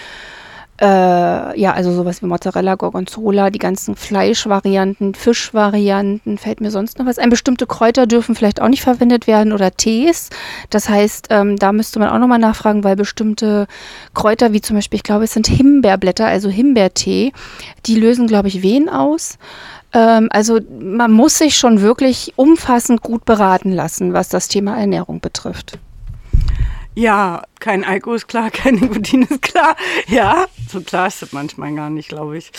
Äh, ja, also sowas wie Mozzarella, Gorgonzola, die ganzen Fleischvarianten, Fischvarianten, fällt mir sonst noch was ein. Bestimmte Kräuter dürfen vielleicht auch nicht verwendet werden oder Tees. Das heißt, ähm, da müsste man auch nochmal nachfragen, weil bestimmte Kräuter, wie zum Beispiel, ich glaube, es sind Himbeerblätter, also Himbeertee, die lösen, glaube ich, Wehen aus. Ähm, also man muss sich schon wirklich umfassend gut beraten lassen, was das Thema Ernährung betrifft. Ja, kein Alkohol ist klar, kein Nikotin ist klar. Ja, so klar ist es manchmal gar nicht, glaube ich.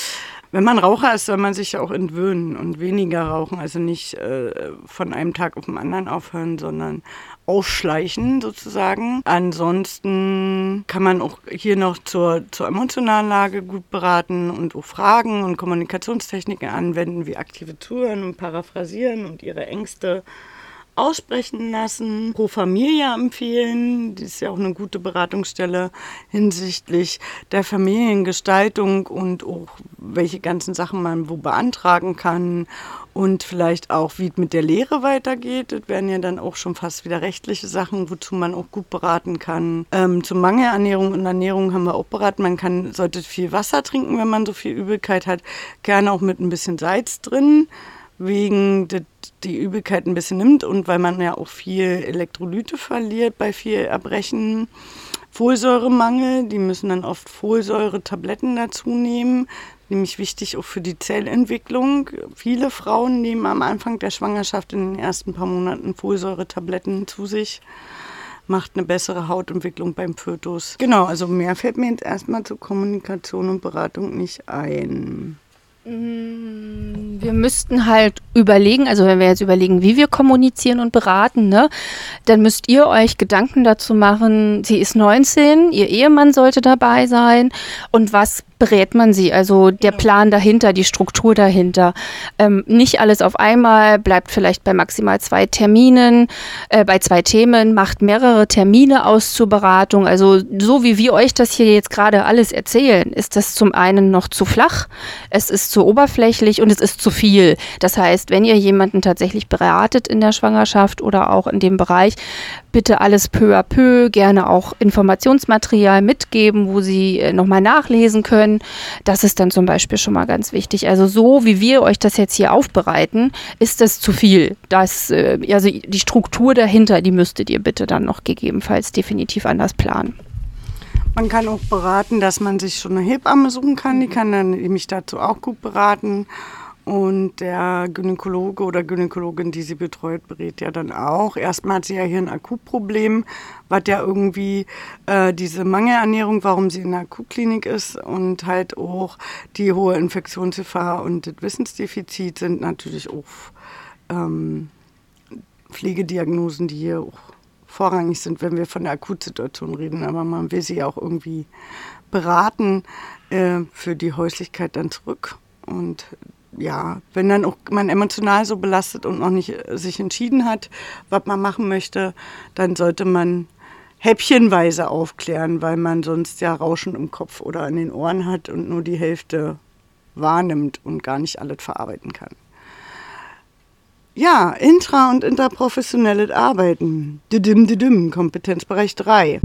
Wenn man Raucher ist, soll man sich auch entwöhnen und weniger rauchen. Also nicht äh, von einem Tag auf den anderen aufhören, sondern aufschleichen sozusagen. Ansonsten kann man auch hier noch zur, zur emotionalen Lage gut beraten und auch Fragen und Kommunikationstechniken anwenden, wie aktive Zuhören und Paraphrasieren und ihre Ängste aussprechen lassen, Pro Familia empfehlen. Die ist ja auch eine gute Beratungsstelle hinsichtlich der Familiengestaltung und auch welche ganzen Sachen man wo beantragen kann und vielleicht auch, wie es mit der Lehre weitergeht. Das wären ja dann auch schon fast wieder rechtliche Sachen, wozu man auch gut beraten kann. Ähm, zur Mangelernährung und Ernährung haben wir auch beraten. Man kann, sollte viel Wasser trinken, wenn man so viel Übelkeit hat. Gerne auch mit ein bisschen Salz drin wegen die Übelkeit ein bisschen nimmt und weil man ja auch viel Elektrolyte verliert bei viel Erbrechen. Folsäuremangel, die müssen dann oft Folsäure-Tabletten dazu nehmen, nämlich wichtig auch für die Zellentwicklung. Viele Frauen nehmen am Anfang der Schwangerschaft in den ersten paar Monaten Folsäure-Tabletten zu sich. Macht eine bessere Hautentwicklung beim Fötus. Genau, also mehr fällt mir jetzt erstmal zur Kommunikation und Beratung nicht ein. Mm, wir müssten halt überlegen, also wenn wir jetzt überlegen, wie wir kommunizieren und beraten, ne, dann müsst ihr euch Gedanken dazu machen, sie ist 19, ihr Ehemann sollte dabei sein und was berät man sie? Also der Plan dahinter, die Struktur dahinter. Ähm, nicht alles auf einmal, bleibt vielleicht bei maximal zwei Terminen, äh, bei zwei Themen, macht mehrere Termine aus zur Beratung. Also so wie wir euch das hier jetzt gerade alles erzählen, ist das zum einen noch zu flach, es ist zu oberflächlich und es ist zu viel. Das heißt, wenn ihr jemanden tatsächlich beratet in der Schwangerschaft oder auch in dem Bereich, bitte alles peu à peu, gerne auch Informationsmaterial mitgeben, wo Sie äh, nochmal nachlesen können. Das ist dann zum Beispiel schon mal ganz wichtig. Also so wie wir euch das jetzt hier aufbereiten, ist das zu viel. Das, äh, also die Struktur dahinter, die müsstet ihr bitte dann noch gegebenenfalls definitiv anders planen. Man kann auch beraten, dass man sich schon eine Hebamme suchen kann. Die kann dann nämlich dazu auch gut beraten. Und der Gynäkologe oder Gynäkologin, die sie betreut, berät ja dann auch. Erstmal hat sie ja hier ein Akutproblem, was ja irgendwie äh, diese Mangelernährung, warum sie in der Akutklinik ist und halt auch die hohe Infektionsgefahr und das Wissensdefizit sind natürlich auch ähm, Pflegediagnosen, die hier auch vorrangig sind, wenn wir von der Akutsituation reden. Aber man will sie auch irgendwie beraten äh, für die Häuslichkeit dann zurück. Und ja, wenn dann auch man emotional so belastet und noch nicht äh, sich entschieden hat, was man machen möchte, dann sollte man häppchenweise aufklären, weil man sonst ja Rauschen im Kopf oder an den Ohren hat und nur die Hälfte wahrnimmt und gar nicht alles verarbeiten kann. Ja, intra- und interprofessionelles Arbeiten. Didim, didim, Kompetenzbereich 3.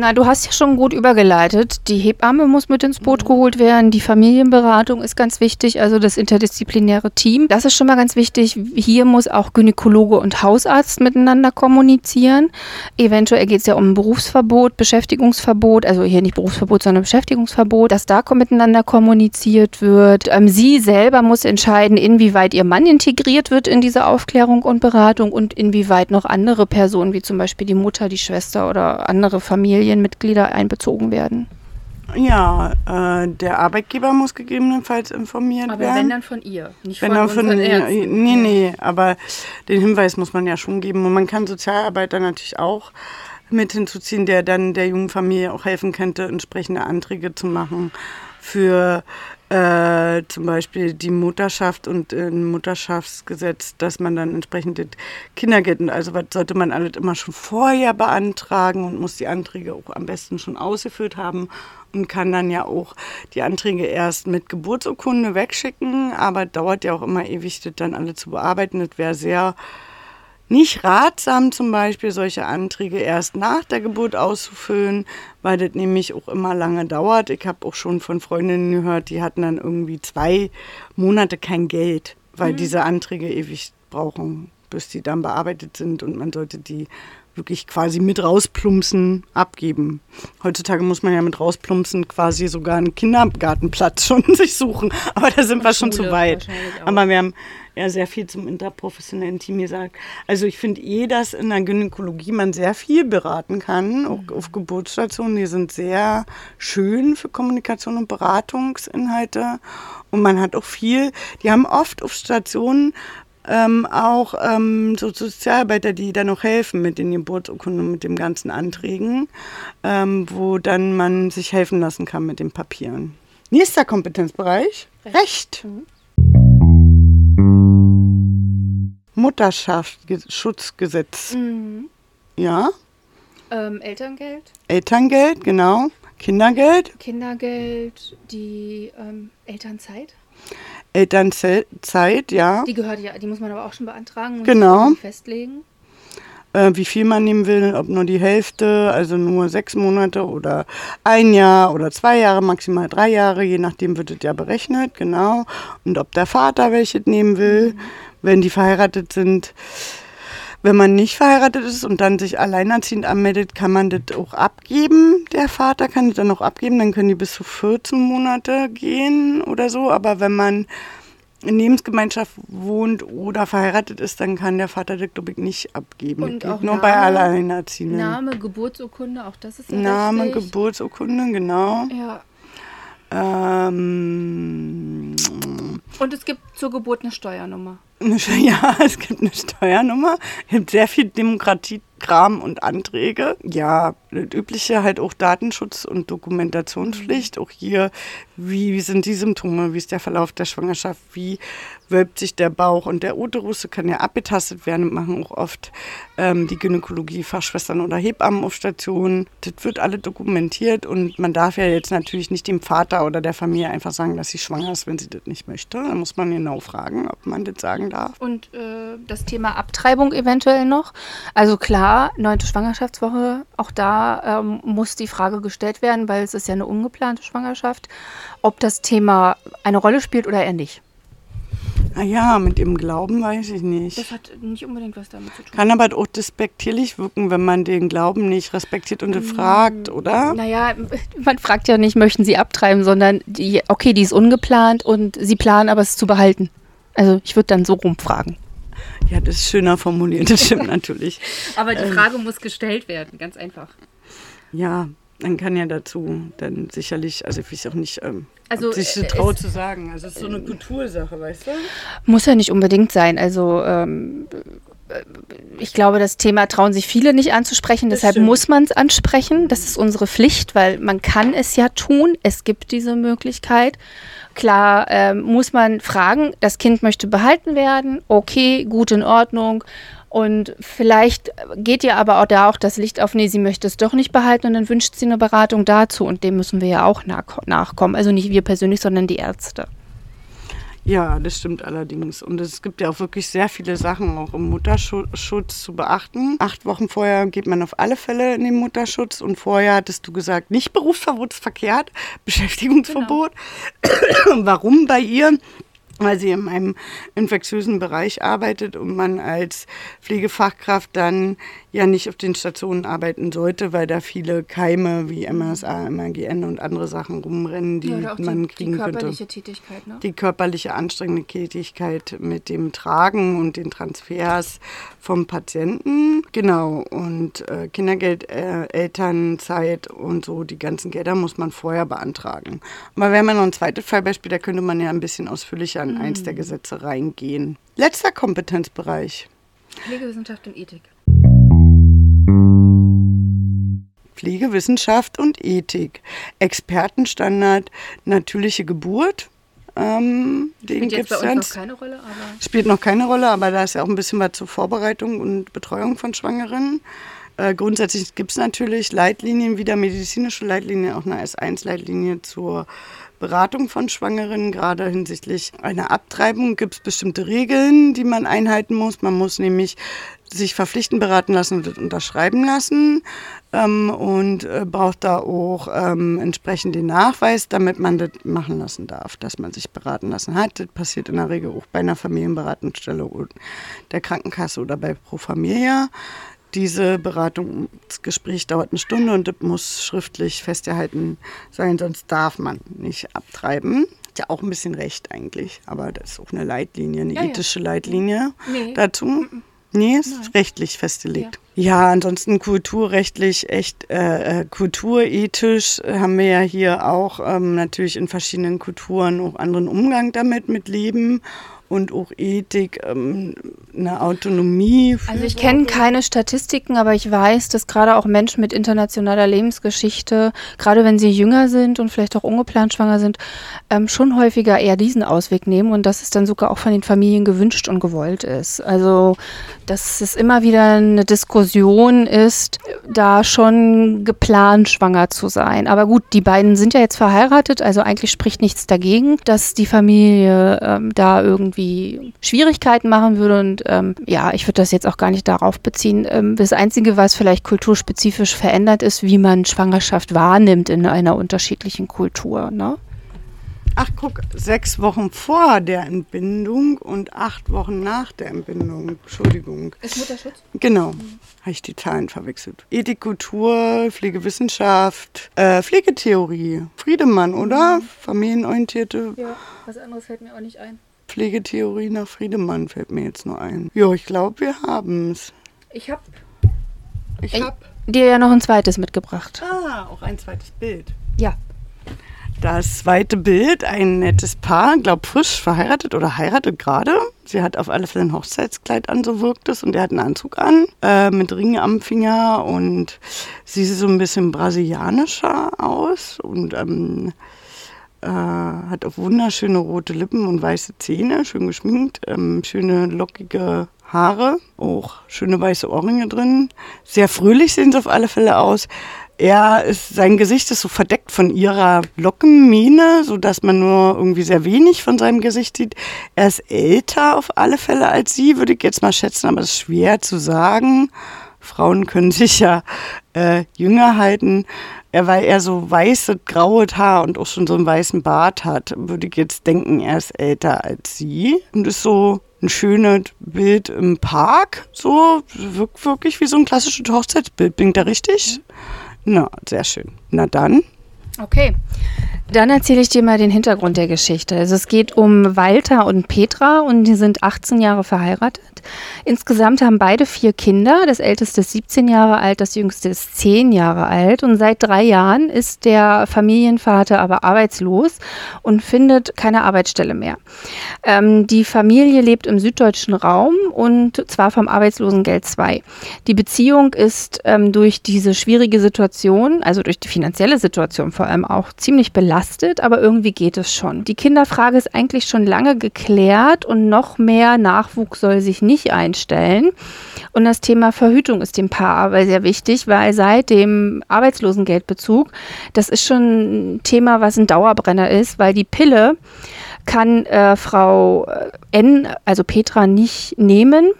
Na, du hast ja schon gut übergeleitet. Die Hebamme muss mit ins Boot geholt werden. Die Familienberatung ist ganz wichtig, also das interdisziplinäre Team. Das ist schon mal ganz wichtig. Hier muss auch Gynäkologe und Hausarzt miteinander kommunizieren. Eventuell geht es ja um Berufsverbot, Beschäftigungsverbot, also hier nicht Berufsverbot, sondern Beschäftigungsverbot, dass da miteinander kommuniziert wird. Ähm, sie selber muss entscheiden, inwieweit ihr Mann integriert wird in diese Aufklärung und Beratung und inwieweit noch andere Personen, wie zum Beispiel die Mutter, die Schwester oder andere Familien Familienmitglieder einbezogen werden? Ja, äh, der Arbeitgeber muss gegebenenfalls informiert aber werden. Aber wenn dann von ihr, nicht wenn von, von Nee, nee, aber den Hinweis muss man ja schon geben. Und man kann Sozialarbeiter natürlich auch mit hinzuziehen, der dann der jungen Familie auch helfen könnte, entsprechende Anträge zu machen für äh, zum Beispiel die Mutterschaft und ein Mutterschaftsgesetz, dass man dann entsprechend Kindergeld und also was sollte man alles immer schon vorher beantragen und muss die Anträge auch am besten schon ausgefüllt haben und kann dann ja auch die Anträge erst mit Geburtsurkunde wegschicken, aber dauert ja auch immer ewig, das dann alle zu bearbeiten. Das wäre sehr nicht ratsam, zum Beispiel solche Anträge erst nach der Geburt auszufüllen, weil das nämlich auch immer lange dauert. Ich habe auch schon von Freundinnen gehört, die hatten dann irgendwie zwei Monate kein Geld, weil mhm. diese Anträge ewig brauchen, bis die dann bearbeitet sind und man sollte die wirklich quasi mit rausplumpsen abgeben. Heutzutage muss man ja mit rausplumpsen quasi sogar einen Kindergartenplatz schon sich suchen. Aber da sind Und wir schon zu weit. Aber wir haben ja sehr viel zum interprofessionellen Team gesagt. Also ich finde eh, dass in der Gynäkologie man sehr viel beraten kann, auch mhm. auf Geburtsstationen. Die sind sehr schön für Kommunikation und Beratungsinhalte. Und man hat auch viel, die haben oft auf Stationen ähm, auch ähm, so Sozialarbeiter, die da noch helfen mit den Geburtsurkunden, mit den ganzen Anträgen, ähm, wo dann man sich helfen lassen kann mit den Papieren. Nächster Kompetenzbereich, Recht. Recht. Mhm. Mutterschaftsschutzgesetz. Mhm. Ja. Ähm, Elterngeld. Elterngeld, genau. Kindergeld. Kindergeld, die ähm, Elternzeit. Elternzeit, ja. Die gehört ja, die muss man aber auch schon beantragen und genau. festlegen. Äh, wie viel man nehmen will, ob nur die Hälfte, also nur sechs Monate oder ein Jahr oder zwei Jahre, maximal drei Jahre, je nachdem wird es ja berechnet, genau. Und ob der Vater welches nehmen will, mhm. wenn die verheiratet sind. Wenn man nicht verheiratet ist und dann sich alleinerziehend anmeldet, kann man das auch abgeben. Der Vater kann das dann auch abgeben, dann können die bis zu 14 Monate gehen oder so. Aber wenn man in Lebensgemeinschaft wohnt oder verheiratet ist, dann kann der Vater das, glaube ich, nicht abgeben. Und auch nur Name, bei Alleinerziehenden. Name, Geburtsurkunde, auch das ist ja Name, richtig. Geburtsurkunde, genau. Ja. Ähm, und es gibt zur Geburt eine Steuernummer. Ja, es gibt eine Steuernummer. Es gibt sehr viel Demokratiekram und Anträge. Ja, das übliche halt auch Datenschutz und Dokumentationspflicht. Auch hier, wie sind die Symptome, wie ist der Verlauf der Schwangerschaft, wie wölbt sich der Bauch und der Uterus kann ja abgetastet werden, machen auch oft ähm, die Gynäkologie-Fachschwestern oder Hebammen auf Stationen. Das wird alle dokumentiert und man darf ja jetzt natürlich nicht dem Vater oder der Familie einfach sagen, dass sie schwanger ist, wenn sie das nicht möchte. Da muss man genau fragen, ob man das sagen darf. Und äh, das Thema Abtreibung eventuell noch. Also klar, neunte Schwangerschaftswoche, auch da ähm, muss die Frage gestellt werden, weil es ist ja eine ungeplante Schwangerschaft, ob das Thema eine Rolle spielt oder eher nicht. Naja, mit dem Glauben weiß ich nicht. Das hat nicht unbedingt was damit zu tun. Kann aber auch despektierlich wirken, wenn man den Glauben nicht respektiert und mm, fragt, oder? Naja, man fragt ja nicht, möchten Sie abtreiben, sondern die, okay, die ist ungeplant und Sie planen aber es zu behalten. Also ich würde dann so rumfragen. Ja, das ist schöner formuliert, das stimmt natürlich. Aber die ähm. Frage ähm, muss gestellt werden, ganz einfach. Ja, man kann ja dazu dann sicherlich, also ich weiß auch nicht, ähm, also, sich so traut zu sagen. Also es ist so eine Kultursache, weißt du? Muss ja nicht unbedingt sein. Also ähm, ich glaube, das Thema trauen sich viele nicht anzusprechen, deshalb muss man es ansprechen. Das ist unsere Pflicht, weil man kann es ja tun. Es gibt diese Möglichkeit. Klar ähm, muss man fragen, das Kind möchte behalten werden. Okay, gut in Ordnung. Und vielleicht geht ihr aber auch da auch das Licht auf, nee, sie möchte es doch nicht behalten und dann wünscht sie eine Beratung dazu. Und dem müssen wir ja auch nach nachkommen. Also nicht wir persönlich, sondern die Ärzte. Ja, das stimmt allerdings. Und es gibt ja auch wirklich sehr viele Sachen auch im Mutterschutz zu beachten. Acht Wochen vorher geht man auf alle Fälle in den Mutterschutz und vorher hattest du gesagt, nicht berufsverbotsverkehrt, Beschäftigungsverbot. Genau. Warum bei ihr? Weil sie in einem infektiösen Bereich arbeitet und man als Pflegefachkraft dann ja nicht auf den Stationen arbeiten sollte, weil da viele Keime wie MSA, MAGN und andere Sachen rumrennen, die ja, man die, kriegen könnte. Die körperliche könnte. Tätigkeit, ne? Die körperliche anstrengende Tätigkeit mit dem Tragen und den Transfers vom Patienten. Genau, und äh, Kindergeld, äh, Elternzeit und so, die ganzen Gelder muss man vorher beantragen. Aber wenn man noch ein zweites Fallbeispiel, da könnte man ja ein bisschen ausführlicher in mhm. eins der Gesetze reingehen. Letzter Kompetenzbereich. Pflegewissenschaft und Ethik. Pflegewissenschaft und Ethik. Expertenstandard natürliche Geburt. Ähm, den Spielt jetzt bei uns noch keine Rolle, aber. Spielt noch keine Rolle, aber da ist ja auch ein bisschen was zur Vorbereitung und Betreuung von Schwangeren. Äh, grundsätzlich gibt es natürlich Leitlinien, wieder medizinische Leitlinien, auch eine S1-Leitlinie zur Beratung von Schwangeren, gerade hinsichtlich einer Abtreibung, gibt es bestimmte Regeln, die man einhalten muss. Man muss nämlich sich verpflichten beraten lassen und unterschreiben lassen ähm, und äh, braucht da auch ähm, entsprechend den Nachweis, damit man das machen lassen darf, dass man sich beraten lassen hat. Das passiert in der Regel auch bei einer Familienberatungsstelle und der Krankenkasse oder bei Pro Familia. Diese Beratungsgespräch dauert eine Stunde und das muss schriftlich festgehalten sein, sonst darf man nicht abtreiben. Ist ja auch ein bisschen recht eigentlich, aber das ist auch eine Leitlinie, eine ja, ethische ja. Leitlinie nee. dazu. Nee, ist Nein. rechtlich festgelegt. Ja. ja. ansonsten kulturrechtlich, echt äh, äh kulturethisch haben wir ja hier auch ähm, natürlich in verschiedenen Kulturen auch anderen Umgang damit mit Leben und auch Ethik, ähm, eine Autonomie. Also ich kenne keine Statistiken, aber ich weiß, dass gerade auch Menschen mit internationaler Lebensgeschichte, gerade wenn sie jünger sind und vielleicht auch ungeplant schwanger sind, ähm, schon häufiger eher diesen Ausweg nehmen und dass es dann sogar auch von den Familien gewünscht und gewollt ist. Also dass es immer wieder eine Diskussion ist, da schon geplant schwanger zu sein. Aber gut, die beiden sind ja jetzt verheiratet, also eigentlich spricht nichts dagegen, dass die Familie ähm, da irgendwie irgendwie Schwierigkeiten machen würde. Und ähm, ja, ich würde das jetzt auch gar nicht darauf beziehen. Ähm, das Einzige, was vielleicht kulturspezifisch verändert ist, wie man Schwangerschaft wahrnimmt in einer unterschiedlichen Kultur. Ne? Ach, guck, sechs Wochen vor der Entbindung und acht Wochen nach der Entbindung. Entschuldigung. Ist Mutterschutz? Genau. Mhm. Habe ich die Zahlen verwechselt. Ethik, Kultur, Pflegewissenschaft, äh, Pflegetheorie. Friedemann, oder? Mhm. Familienorientierte. Ja, was anderes fällt mir auch nicht ein. Pflegetheorie nach Friedemann fällt mir jetzt nur ein. Ja, ich glaube, wir haben es. Ich habe ich hab dir ja noch ein zweites mitgebracht. Ah, auch ein zweites Bild. Ja. Das zweite Bild, ein nettes Paar, glaub frisch verheiratet oder heiratet gerade. Sie hat auf alle Fälle ein Hochzeitskleid an, so wirkt es. Und er hat einen Anzug an, äh, mit Ringen am Finger. Und sie sieht so ein bisschen brasilianischer aus. Und ähm, äh, hat auch wunderschöne rote Lippen und weiße Zähne, schön geschminkt, ähm, schöne lockige Haare, auch schöne weiße Ohrringe drin. Sehr fröhlich sehen sie auf alle Fälle aus. Er ist, sein Gesicht ist so verdeckt von ihrer Lockenmähne, so dass man nur irgendwie sehr wenig von seinem Gesicht sieht. Er ist älter auf alle Fälle als sie, würde ich jetzt mal schätzen, aber es ist schwer zu sagen. Frauen können sich ja äh, jünger halten. Er, weil er so weiße, graue Haar und auch schon so einen weißen Bart hat, würde ich jetzt denken, er ist älter als sie. Und ist so ein schönes Bild im Park. So, wirkt wirklich wie so ein klassisches Hochzeitsbild. Bin ich da richtig? Na, sehr schön. Na dann. Okay. Dann erzähle ich dir mal den Hintergrund der Geschichte. Also es geht um Walter und Petra und die sind 18 Jahre verheiratet. Insgesamt haben beide vier Kinder. Das älteste ist 17 Jahre alt, das jüngste ist 10 Jahre alt. Und seit drei Jahren ist der Familienvater aber arbeitslos und findet keine Arbeitsstelle mehr. Ähm, die Familie lebt im süddeutschen Raum und zwar vom Arbeitslosengeld 2. Die Beziehung ist ähm, durch diese schwierige Situation, also durch die finanzielle Situation vor allem auch ziemlich belastet, aber irgendwie geht es schon. Die Kinderfrage ist eigentlich schon lange geklärt und noch mehr Nachwuchs soll sich nicht einstellen. Und das Thema Verhütung ist dem Paar aber sehr wichtig, weil seit dem Arbeitslosengeldbezug, das ist schon ein Thema, was ein Dauerbrenner ist, weil die Pille kann äh, Frau äh, N, also Petra, nicht nehmen.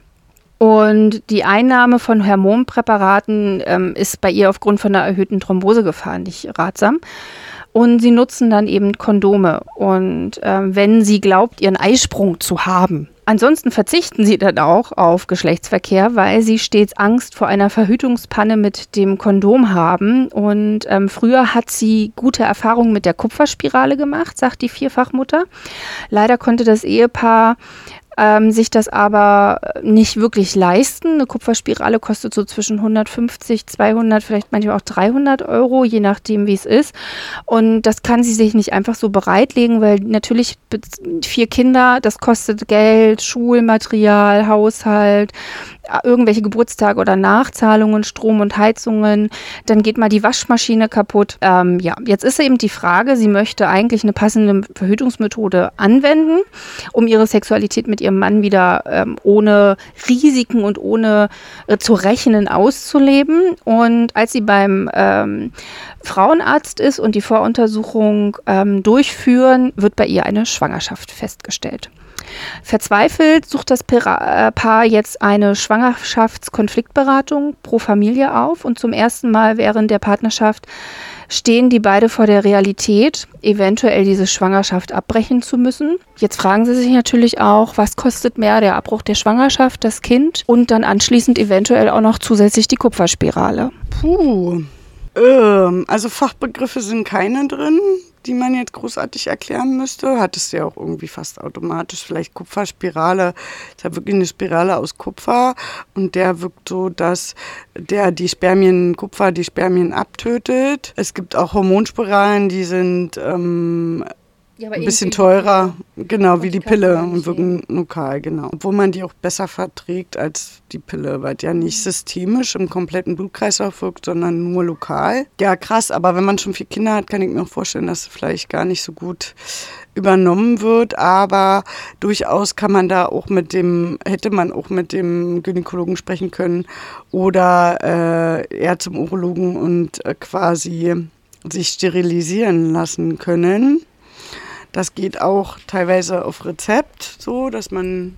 Und die Einnahme von Hormonpräparaten ähm, ist bei ihr aufgrund von einer erhöhten Thrombosegefahr nicht ratsam. Und sie nutzen dann eben Kondome. Und ähm, wenn sie glaubt, ihren Eisprung zu haben, Ansonsten verzichten sie dann auch auf Geschlechtsverkehr, weil sie stets Angst vor einer Verhütungspanne mit dem Kondom haben. Und ähm, früher hat sie gute Erfahrungen mit der Kupferspirale gemacht, sagt die Vierfachmutter. Leider konnte das Ehepaar ähm, sich das aber nicht wirklich leisten. Eine Kupferspirale kostet so zwischen 150, 200, vielleicht manchmal auch 300 Euro, je nachdem, wie es ist. Und das kann sie sich nicht einfach so bereitlegen, weil natürlich vier Kinder, das kostet Geld, Schulmaterial, Haushalt. Irgendwelche Geburtstage oder Nachzahlungen, Strom und Heizungen, dann geht mal die Waschmaschine kaputt. Ähm, ja, jetzt ist eben die Frage, sie möchte eigentlich eine passende Verhütungsmethode anwenden, um ihre Sexualität mit ihrem Mann wieder ähm, ohne Risiken und ohne äh, zu rechnen auszuleben. Und als sie beim ähm, Frauenarzt ist und die Voruntersuchung ähm, durchführen, wird bei ihr eine Schwangerschaft festgestellt. Verzweifelt sucht das äh, Paar jetzt eine Schwangerschaftskonfliktberatung pro Familie auf und zum ersten Mal während der Partnerschaft stehen die beide vor der Realität, eventuell diese Schwangerschaft abbrechen zu müssen. Jetzt fragen sie sich natürlich auch, was kostet mehr der Abbruch der Schwangerschaft, das Kind und dann anschließend eventuell auch noch zusätzlich die Kupferspirale. Puh. Ähm, also Fachbegriffe sind keine drin die man jetzt großartig erklären müsste. Hat es ja auch irgendwie fast automatisch. Vielleicht Kupferspirale. Ist ja wirklich eine Spirale aus Kupfer und der wirkt so, dass der die Spermien, Kupfer die Spermien abtötet. Es gibt auch Hormonspiralen, die sind ähm, ja, ein bisschen teurer, genau, wie die Pille und wirken lokal, genau. Obwohl man die auch besser verträgt als die Pille, weil die ja nicht systemisch im kompletten Blutkreislauf wirkt, sondern nur lokal. Ja, krass, aber wenn man schon vier Kinder hat, kann ich mir auch vorstellen, dass es vielleicht gar nicht so gut übernommen wird, aber durchaus kann man da auch mit dem, hätte man auch mit dem Gynäkologen sprechen können oder äh, eher zum Urologen und äh, quasi sich sterilisieren lassen können. Das geht auch teilweise auf Rezept so, dass man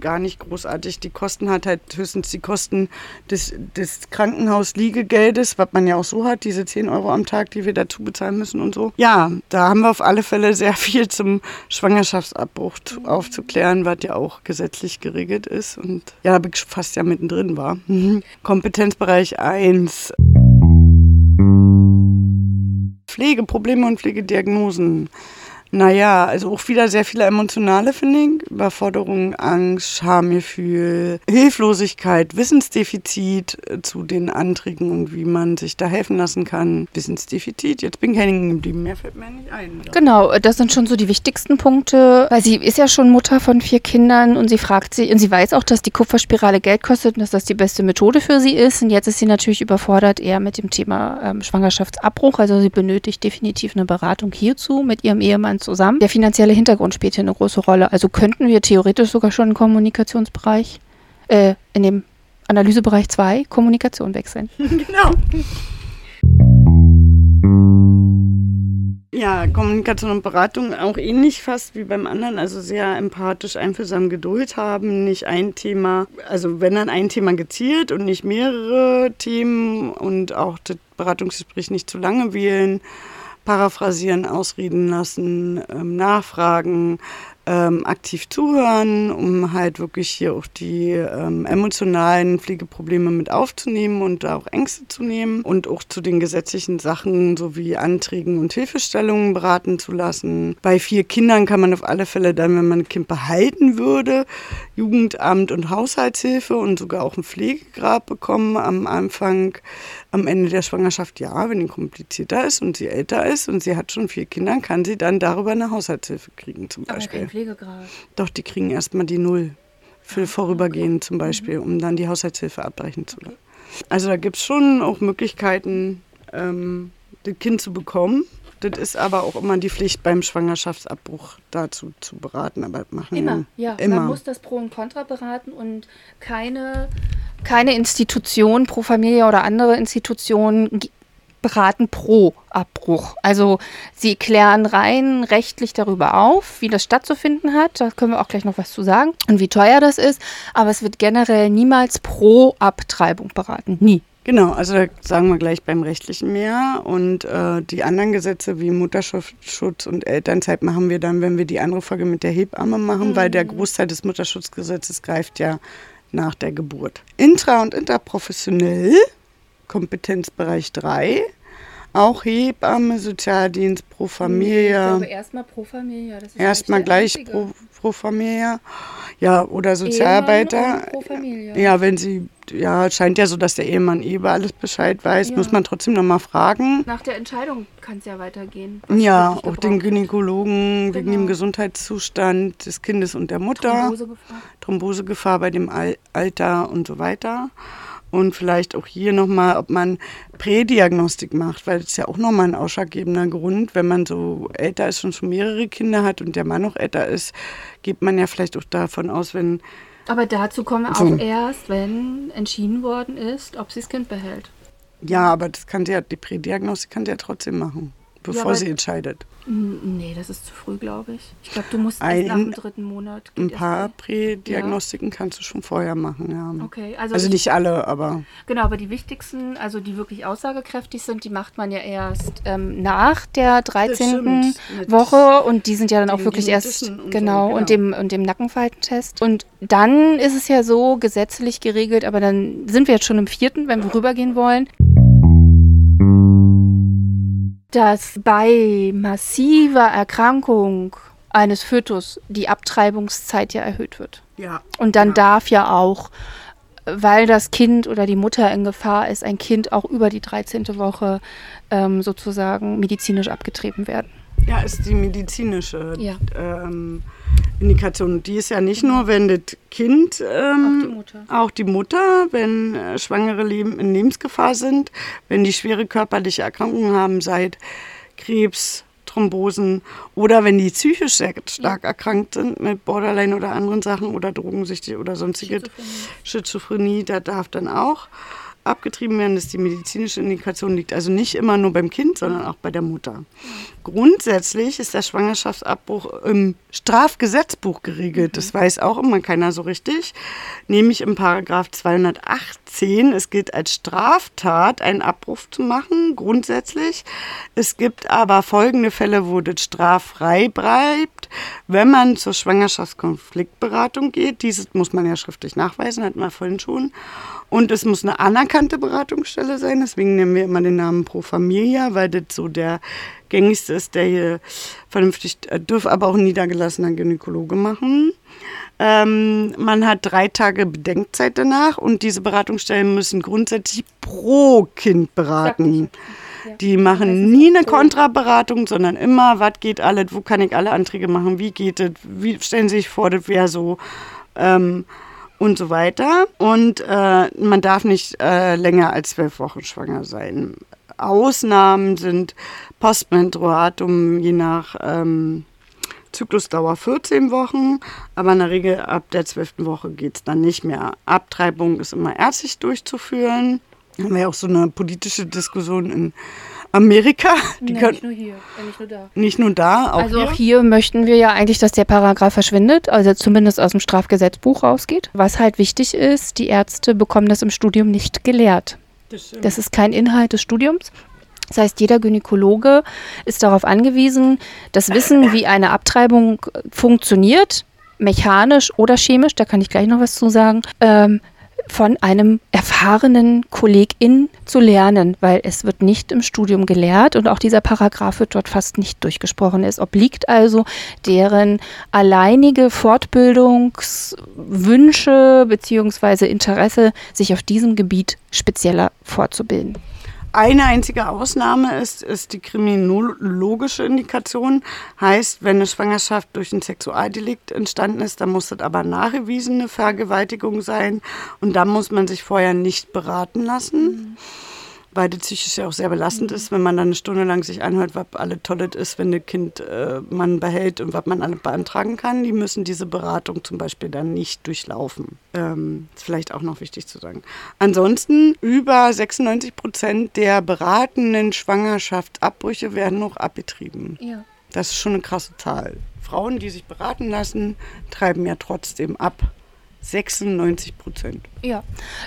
gar nicht großartig die Kosten hat, halt höchstens die Kosten des, des Krankenhausliegegeldes, was man ja auch so hat, diese 10 Euro am Tag, die wir dazu bezahlen müssen und so. Ja, da haben wir auf alle Fälle sehr viel zum Schwangerschaftsabbruch aufzuklären, was ja auch gesetzlich geregelt ist und ja, fast ja mittendrin war. Kompetenzbereich 1. Pflegeprobleme und Pflegediagnosen. Naja, also auch wieder sehr viele emotionale, finde ich. Überforderung, Angst, Schamgefühl, Hilflosigkeit, Wissensdefizit äh, zu den Anträgen und wie man sich da helfen lassen kann. Wissensdefizit, jetzt bin ich hängen geblieben, mehr fällt mir nicht ein. Genau, äh, das sind schon so die wichtigsten Punkte, weil sie ist ja schon Mutter von vier Kindern und sie fragt sich, und sie weiß auch, dass die Kupferspirale Geld kostet und dass das die beste Methode für sie ist. Und jetzt ist sie natürlich überfordert eher mit dem Thema ähm, Schwangerschaftsabbruch. Also sie benötigt definitiv eine Beratung hierzu mit ihrem Ehemann zusammen. Der finanzielle Hintergrund spielt hier eine große Rolle. Also könnten wir theoretisch sogar schon im Kommunikationsbereich, äh, in dem Analysebereich 2 Kommunikation wechseln. genau. Ja, Kommunikation und Beratung auch ähnlich fast wie beim anderen, also sehr empathisch, einfühlsam Geduld haben, nicht ein Thema, also wenn dann ein Thema gezielt und nicht mehrere Themen und auch das Beratungsgespräch nicht zu lange wählen paraphrasieren, ausreden lassen, ähm, nachfragen, ähm, aktiv zuhören, um halt wirklich hier auch die ähm, emotionalen Pflegeprobleme mit aufzunehmen und da auch Ängste zu nehmen und auch zu den gesetzlichen Sachen sowie Anträgen und Hilfestellungen beraten zu lassen. Bei vier Kindern kann man auf alle Fälle dann, wenn man ein Kind behalten würde, Jugendamt und Haushaltshilfe und sogar auch ein Pflegegrab bekommen am Anfang am Ende der Schwangerschaft, ja, wenn die komplizierter ist und sie älter ist und sie hat schon vier Kinder, kann sie dann darüber eine Haushaltshilfe kriegen zum Aber Beispiel. Kein Pflegegrad. Doch, die kriegen erstmal die Null für ah, Vorübergehen zum Beispiel, um dann die Haushaltshilfe abbrechen zu lassen. Also da gibt es schon auch Möglichkeiten, ähm, das Kind zu bekommen. Das ist aber auch immer die Pflicht beim Schwangerschaftsabbruch dazu zu beraten. Aber machen immer, ja. Immer. Man muss das Pro und Contra beraten und keine keine Institution pro Familie oder andere Institutionen beraten pro Abbruch. Also sie klären rein rechtlich darüber auf, wie das stattzufinden hat. Da können wir auch gleich noch was zu sagen und wie teuer das ist. Aber es wird generell niemals pro Abtreibung beraten. Nie. Genau, also da sagen wir gleich beim rechtlichen mehr. Und äh, die anderen Gesetze wie Mutterschutz und Elternzeit machen wir dann, wenn wir die andere Folge mit der Hebamme machen, mhm. weil der Großteil des Mutterschutzgesetzes greift ja nach der Geburt. Intra- und interprofessionell, Kompetenzbereich 3, auch Hebamme, Sozialdienst, Pro Familia. Glaube erstmal Pro Familia. Erstmal gleich Pro, Pro Familia. Ja, oder Sozialarbeiter. Pro Familia. Ja, wenn sie ja, scheint ja so, dass der Ehemann eh über alles Bescheid weiß. Ja. Muss man trotzdem nochmal fragen. Nach der Entscheidung kann es ja weitergehen. Ja, auch den. Gynäkologen wegen Genau. dem Gesundheitszustand des Kindes und der Mutter. Thrombosegefahr. Thrombosegefahr bei dem Al Alter und so weiter. Und vielleicht auch hier nochmal, ob man Prädiagnostik macht, weil das ist ja auch nochmal ein ausschlaggebender Grund. Wenn man so älter ist und schon mehrere Kinder hat und der Mann noch älter ist, geht man ja vielleicht auch davon aus, wenn, Aber dazu kommen wir So. auch erst, wenn entschieden worden ist, ob sie das Kind behält. ja, aber das kann sie ja, die Prädiagnostik kann sie ja trotzdem machen, bevor aber- sie entscheidet. Nee, das ist zu früh, glaube ich. Ich glaube, du musst Ein- nach dem dritten Monat. Ein paar Prädiagnostiken kannst du schon vorher machen, ja. Okay, also, Also ich- nicht alle, aber Genau, aber die wichtigsten, also die wirklich aussagekräftig sind, die macht man ja erst ähm, nach der 13. stimmt. Mit Woche und die sind ja dann auch wirklich erst und so, genau, genau. und dem und dem Nackenfaltentest. Und dann ist es ja so gesetzlich geregelt, aber dann sind wir jetzt schon im vierten, wenn wir rübergehen wollen. Dass bei massiver Erkrankung eines Fötus die Abtreibungszeit ja erhöht wird. ja. Und dann Ja. darf ja auch, weil das Kind oder die Mutter in Gefahr ist, ein Kind auch über die 13. Woche ähm, sozusagen medizinisch abgetrieben werden. Ja, ist die medizinische Ja. ähm, Indikation. Und Die ist ja nicht nur, wenn das Kind, ähm, Auch die Mutter. auch die Mutter, wenn äh, Schwangere Leben in Lebensgefahr sind, wenn die schwere körperliche Erkrankungen haben, seit Krebs, Thrombosen oder wenn die psychisch sehr stark erkrankt sind mit Borderline oder anderen Sachen oder drogensüchtig oder sonstige Schizophrenie. Schizophrenie, da darf dann auch abgetrieben werden, dass die medizinische Indikation liegt. Also nicht immer nur beim Kind, sondern auch bei der Mutter. Grundsätzlich ist der Schwangerschaftsabbruch im Strafgesetzbuch geregelt. Das weiß auch immer keiner so richtig. Nämlich im Paragraph 218. Es gilt als Straftat, einen Abbruch zu machen, grundsätzlich. Es gibt aber folgende Fälle, wo das straffrei bleibt, wenn man zur Schwangerschaftskonfliktberatung geht. Dieses muss man ja schriftlich nachweisen, hatten wir vorhin schon. Und es muss eine anerkannte Beratungsstelle sein. Deswegen nennen wir immer den Namen Pro Familia, weil das so der gängigste ist, der hier vernünftig, äh, dürfe aber auch ein niedergelassener Gynäkologe machen. Ähm, man hat drei Tage Bedenkzeit danach und diese Beratungsstellen müssen grundsätzlich pro Kind beraten. Ja. Die machen nie eine Kontraberatung, sondern immer, was geht alles, wo kann ich alle Anträge machen, wie geht es, wie stellen Sie sich vor, das wäre so ähm, und so weiter. Und äh, man darf nicht äh, länger als zwölf Wochen schwanger sein. Ausnahmen sind Postmenstruatum, je nach ähm, Zyklusdauer 14 Wochen, aber in der Regel ab der 12. Woche geht es dann nicht mehr. Abtreibung ist immer ärztlich durchzuführen. Da haben wir ja auch so eine politische Diskussion in Amerika. Die Nee, können, nicht nur hier, äh, nicht nur da. nicht nur da, auch also hier. auch hier möchten wir ja eigentlich, dass der Paragraph verschwindet, also zumindest aus dem Strafgesetzbuch rausgeht. Was halt wichtig ist, die Ärzte bekommen das im Studium nicht gelehrt. Das. Das ist kein Inhalt des Studiums. Das heißt, jeder Gynäkologe ist darauf angewiesen, das Wissen, wie eine Abtreibung funktioniert, mechanisch oder chemisch, da kann ich gleich noch was zu sagen, ähm, von einem erfahrenen Kollegin zu lernen, weil es wird nicht im Studium gelehrt und auch dieser Paragraph wird dort fast nicht durchgesprochen. Es obliegt also deren alleinige Fortbildungswünsche bzw. Interesse, sich auf diesem Gebiet spezieller fortzubilden. Eine einzige Ausnahme ist, ist die kriminologische Indikation. Heißt, wenn eine Schwangerschaft durch ein Sexualdelikt entstanden ist, dann muss das aber nachgewiesene Vergewaltigung sein. Und da muss man sich vorher nicht beraten lassen. Weil das psychisch ja auch sehr belastend ist, wenn man dann eine Stunde lang sich anhört, was alle tolles ist, wenn das Kind äh, man behält und was man alle beantragen kann. Die müssen diese Beratung zum Beispiel dann nicht durchlaufen. Ähm, ist vielleicht auch noch wichtig zu sagen. Ansonsten über 96 Prozent der beratenden Schwangerschaftsabbrüche werden noch abgetrieben. Ja. Das ist schon eine krasse Zahl. Frauen, die sich beraten lassen, treiben ja trotzdem ab. 96 Prozent. Ja,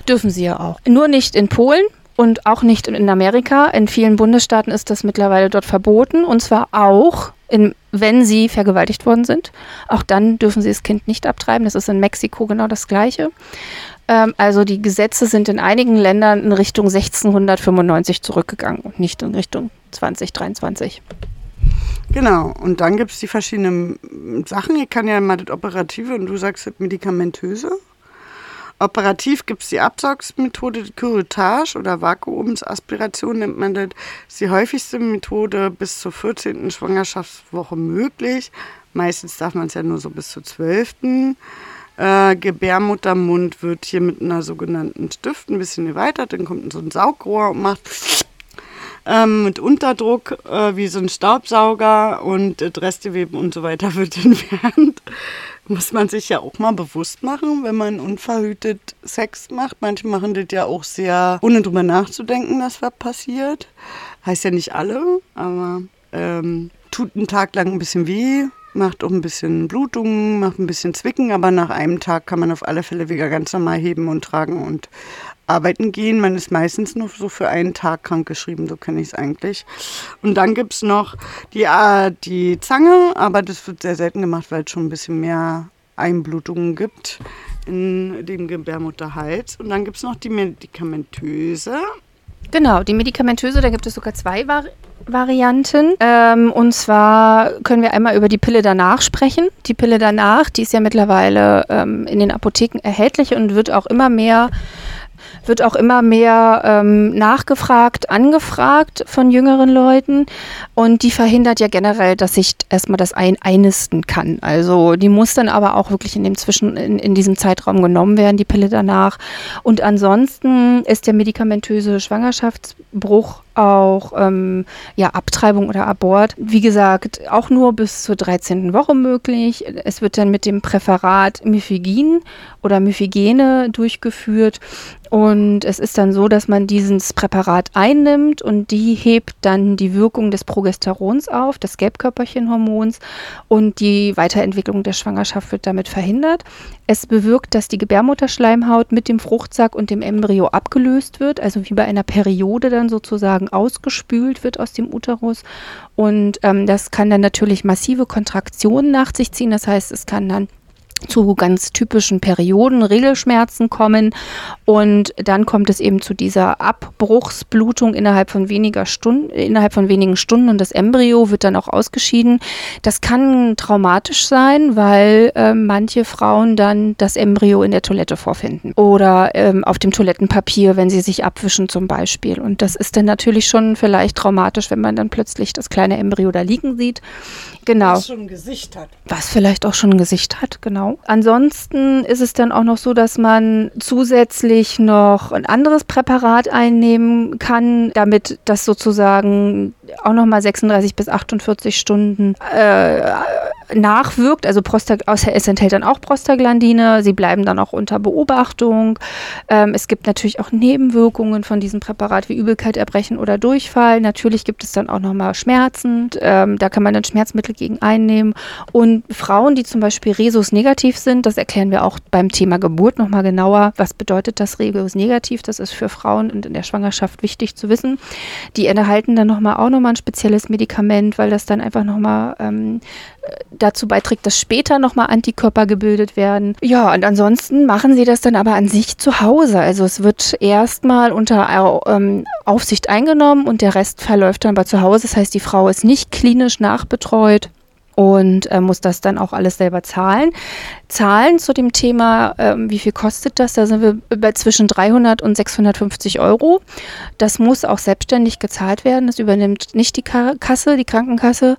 dürfen sie ja auch. Nur nicht in Polen und auch nicht in Amerika. In vielen Bundesstaaten ist das mittlerweile dort verboten. Und zwar auch, in, wenn sie vergewaltigt worden sind. Auch dann dürfen sie das Kind nicht abtreiben. Das ist in Mexiko genau das Gleiche. Ähm, also die Gesetze sind in einigen Ländern in Richtung 1695 zurückgegangen und nicht in Richtung 2023. Genau, und dann gibt es die verschiedenen Sachen. Ich kann ja mal das Operative und du sagst das Medikamentöse. Operativ gibt es die Absaugsmethode, die Curettage oder Vakuumsaspiration nennt man das. das ist die häufigste Methode bis zur 14. Schwangerschaftswoche möglich. Meistens darf man es ja nur so bis zur 12. Äh, Gebärmuttermund wird hier mit einer sogenannten Stift ein bisschen erweitert. Dann kommt so ein Saugrohr und macht ähm, mit Unterdruck äh, wie so ein Staubsauger und äh, Restgewebe und so weiter wird entfernt. Muss man sich ja auch mal bewusst machen, wenn man unverhütet Sex macht. Manche machen das ja auch sehr, ohne drüber nachzudenken, dass was passiert. Heißt ja nicht alle, aber ähm, tut einen Tag lang ein bisschen weh, macht auch ein bisschen Blutungen, macht ein bisschen Zwicken, aber nach einem Tag kann man auf alle Fälle wieder ganz normal heben und tragen und arbeiten gehen. Man ist meistens nur so für einen Tag krankgeschrieben, so kenne ich es eigentlich. Und dann gibt es noch die, äh, die Zange, aber das wird sehr selten gemacht, weil es schon ein bisschen mehr Einblutungen gibt in dem Gebärmutterhals. Und dann gibt es noch die medikamentöse. Genau, die medikamentöse, da gibt es sogar zwei Vari Varianten. Ähm, und zwar können wir einmal über die Pille danach sprechen. Die Pille danach, die ist ja mittlerweile ähm, in den Apotheken erhältlich und wird auch immer mehr wird auch immer mehr ähm, nachgefragt, angefragt von jüngeren Leuten. Und die verhindert ja generell, dass ich erstmal das ein einnisten kann. Also die muss dann aber auch wirklich in dem Zwischen, in, in diesem Zeitraum genommen werden, die Pille danach. Und ansonsten ist der medikamentöse Schwangerschaftsbruch auch ähm, ja, Abtreibung oder Abort. Wie gesagt, auch nur bis zur 13. Woche möglich. Es wird dann mit dem Präparat Mifigin oder Mifigene durchgeführt. Und es ist dann so, dass man dieses Präparat einnimmt und die hebt dann die Wirkung des Progesterons auf, des Gelbkörperchenhormons und die Weiterentwicklung der Schwangerschaft wird damit verhindert. Es bewirkt, dass die Gebärmutterschleimhaut mit dem Fruchtsack und dem Embryo abgelöst wird, also wie bei einer Periode dann sozusagen ausgespült wird aus dem Uterus. Und ähm, das kann dann natürlich massive Kontraktionen nach sich ziehen. Das heißt, es kann dann zu ganz typischen Perioden, Regelschmerzen kommen und dann kommt es eben zu dieser Abbruchsblutung innerhalb von weniger Stunden, innerhalb von wenigen Stunden und das Embryo wird dann auch ausgeschieden. Das kann traumatisch sein, weil äh, manche Frauen dann das Embryo in der Toilette vorfinden oder ähm, auf dem Toilettenpapier, wenn sie sich abwischen zum Beispiel. Und das ist dann natürlich schon vielleicht traumatisch, wenn man dann plötzlich das kleine Embryo da liegen sieht. Genau. Was schon ein Gesicht hat. Was vielleicht auch schon ein Gesicht hat, genau. Ansonsten ist es dann auch noch so, dass man zusätzlich noch ein anderes Präparat einnehmen kann, damit das sozusagen auch nochmal 36 bis 48 Stunden äh, nachwirkt. Also Prostag es enthält dann auch Prostaglandine. Sie bleiben dann auch unter Beobachtung. Ähm, es gibt natürlich auch Nebenwirkungen von diesem Präparat wie Übelkeit, Erbrechen oder Durchfall. Natürlich gibt es dann auch nochmal Schmerzen. Ähm, da kann man dann Schmerzmittel gegen einnehmen. Und Frauen, die zum Beispiel Resus negativ sind, das erklären wir auch beim Thema Geburt nochmal genauer. Was bedeutet das Resus negativ? Das ist für Frauen in der Schwangerschaft wichtig zu wissen. Die erhalten dann nochmal auch nochmal ein spezielles Medikament, weil das dann einfach nochmal ähm, dazu beiträgt, dass später nochmal Antikörper gebildet werden. Ja, und ansonsten machen sie das dann aber an sich zu Hause. Also es wird erstmal unter ähm, Aufsicht eingenommen und der Rest verläuft dann aber zu Hause. Das heißt, die Frau ist nicht klinisch nachbetreut und äh, muss das dann auch alles selber zahlen. Zahlen zu dem Thema, ähm, wie viel kostet das? Da sind wir bei zwischen 300 und 650 Euro. Das muss auch selbstständig gezahlt werden. Das übernimmt nicht die Kasse, die Krankenkasse,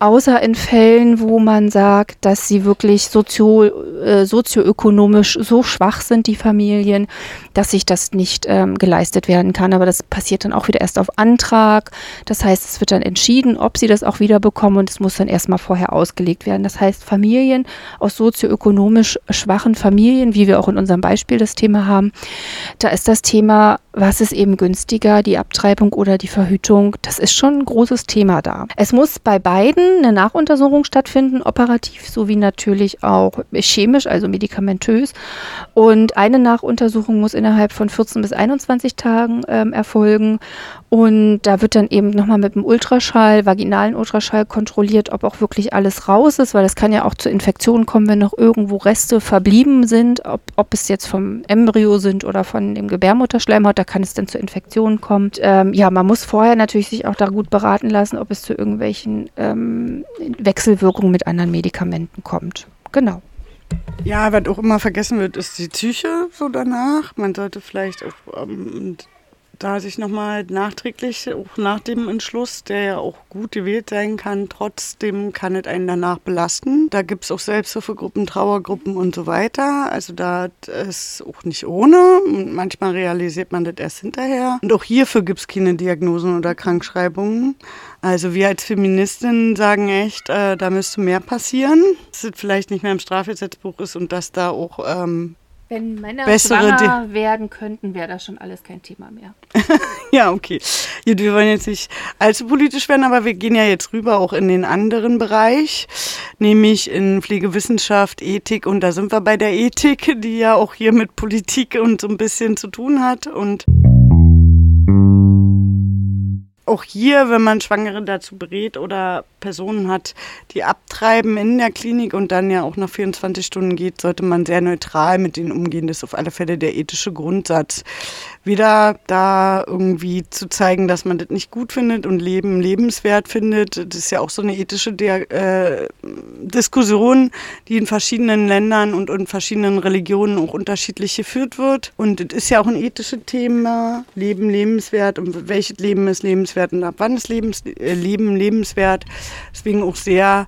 außer in Fällen, wo man sagt, dass sie wirklich sozio, äh, sozioökonomisch so schwach sind, die Familien, dass sich das nicht ähm, geleistet werden kann. Aber das passiert dann auch wieder erst auf Antrag. Das heißt, es wird dann entschieden, ob sie das auch wieder bekommen und es muss dann erstmal vorher ausgelegt werden. Das heißt, Familien aus sozioökonomischen ökonomisch schwachen Familien, wie wir auch in unserem Beispiel das Thema haben, da ist das Thema, was ist eben günstiger, die Abtreibung oder die Verhütung, das ist schon ein großes Thema da. Es muss bei beiden eine Nachuntersuchung stattfinden, operativ sowie natürlich auch chemisch, also medikamentös. Und eine Nachuntersuchung muss innerhalb von 14 bis 21 Tagen ähm, erfolgen. Und da wird dann eben nochmal mit dem Ultraschall, vaginalen Ultraschall kontrolliert, ob auch wirklich alles raus ist, weil das kann ja auch zu Infektionen kommen, wenn noch irgendwo Reste verblieben sind, ob, ob es jetzt vom Embryo sind oder von dem Gebärmutterschleimhaut, kann es dann zu Infektionen kommen. Ähm, ja, man muss vorher natürlich sich auch da gut beraten lassen, ob es zu irgendwelchen ähm, Wechselwirkungen mit anderen Medikamenten kommt. Genau. Ja, was auch immer vergessen wird, ist die Psyche so danach. Man sollte vielleicht auch ähm, da sich nochmal nachträglich, auch nach dem Entschluss, der ja auch gut gewählt sein kann, trotzdem kann es einen danach belasten. Da gibt es auch Selbsthilfegruppen, Trauergruppen und so weiter. Also da ist auch nicht ohne. Und manchmal realisiert man das erst hinterher. Und auch hierfür gibt es keine Diagnosen oder Krankschreibungen. Also wir als Feministinnen sagen echt, äh, da müsste mehr passieren. Dass es vielleicht nicht mehr im Strafgesetzbuch ist und dass da auch ähm, wenn Männer Bessere schwanger werden könnten, wäre das schon alles kein Thema mehr. ja, okay. Gut, wir wollen jetzt nicht allzu politisch werden, aber wir gehen ja jetzt rüber auch in den anderen Bereich, nämlich in Pflegewissenschaft, Ethik. Und da sind wir bei der Ethik, die ja auch hier mit Politik und so ein bisschen zu tun hat. Und auch hier, wenn man Schwangere dazu berät oder Personen hat, die abtreiben in der Klinik und dann ja auch nach 24 Stunden geht, sollte man sehr neutral mit denen umgehen. Das ist auf alle Fälle der ethische Grundsatz. Wieder da irgendwie zu zeigen, dass man das nicht gut findet und Leben lebenswert findet. Das ist ja auch so eine ethische der, äh, Diskussion, die in verschiedenen Ländern und in verschiedenen Religionen auch unterschiedlich geführt wird. Und es ist ja auch ein ethisches Thema, Leben lebenswert und welches Leben ist lebenswert und ab wann ist Lebens, äh, Leben lebenswert. Deswegen auch sehr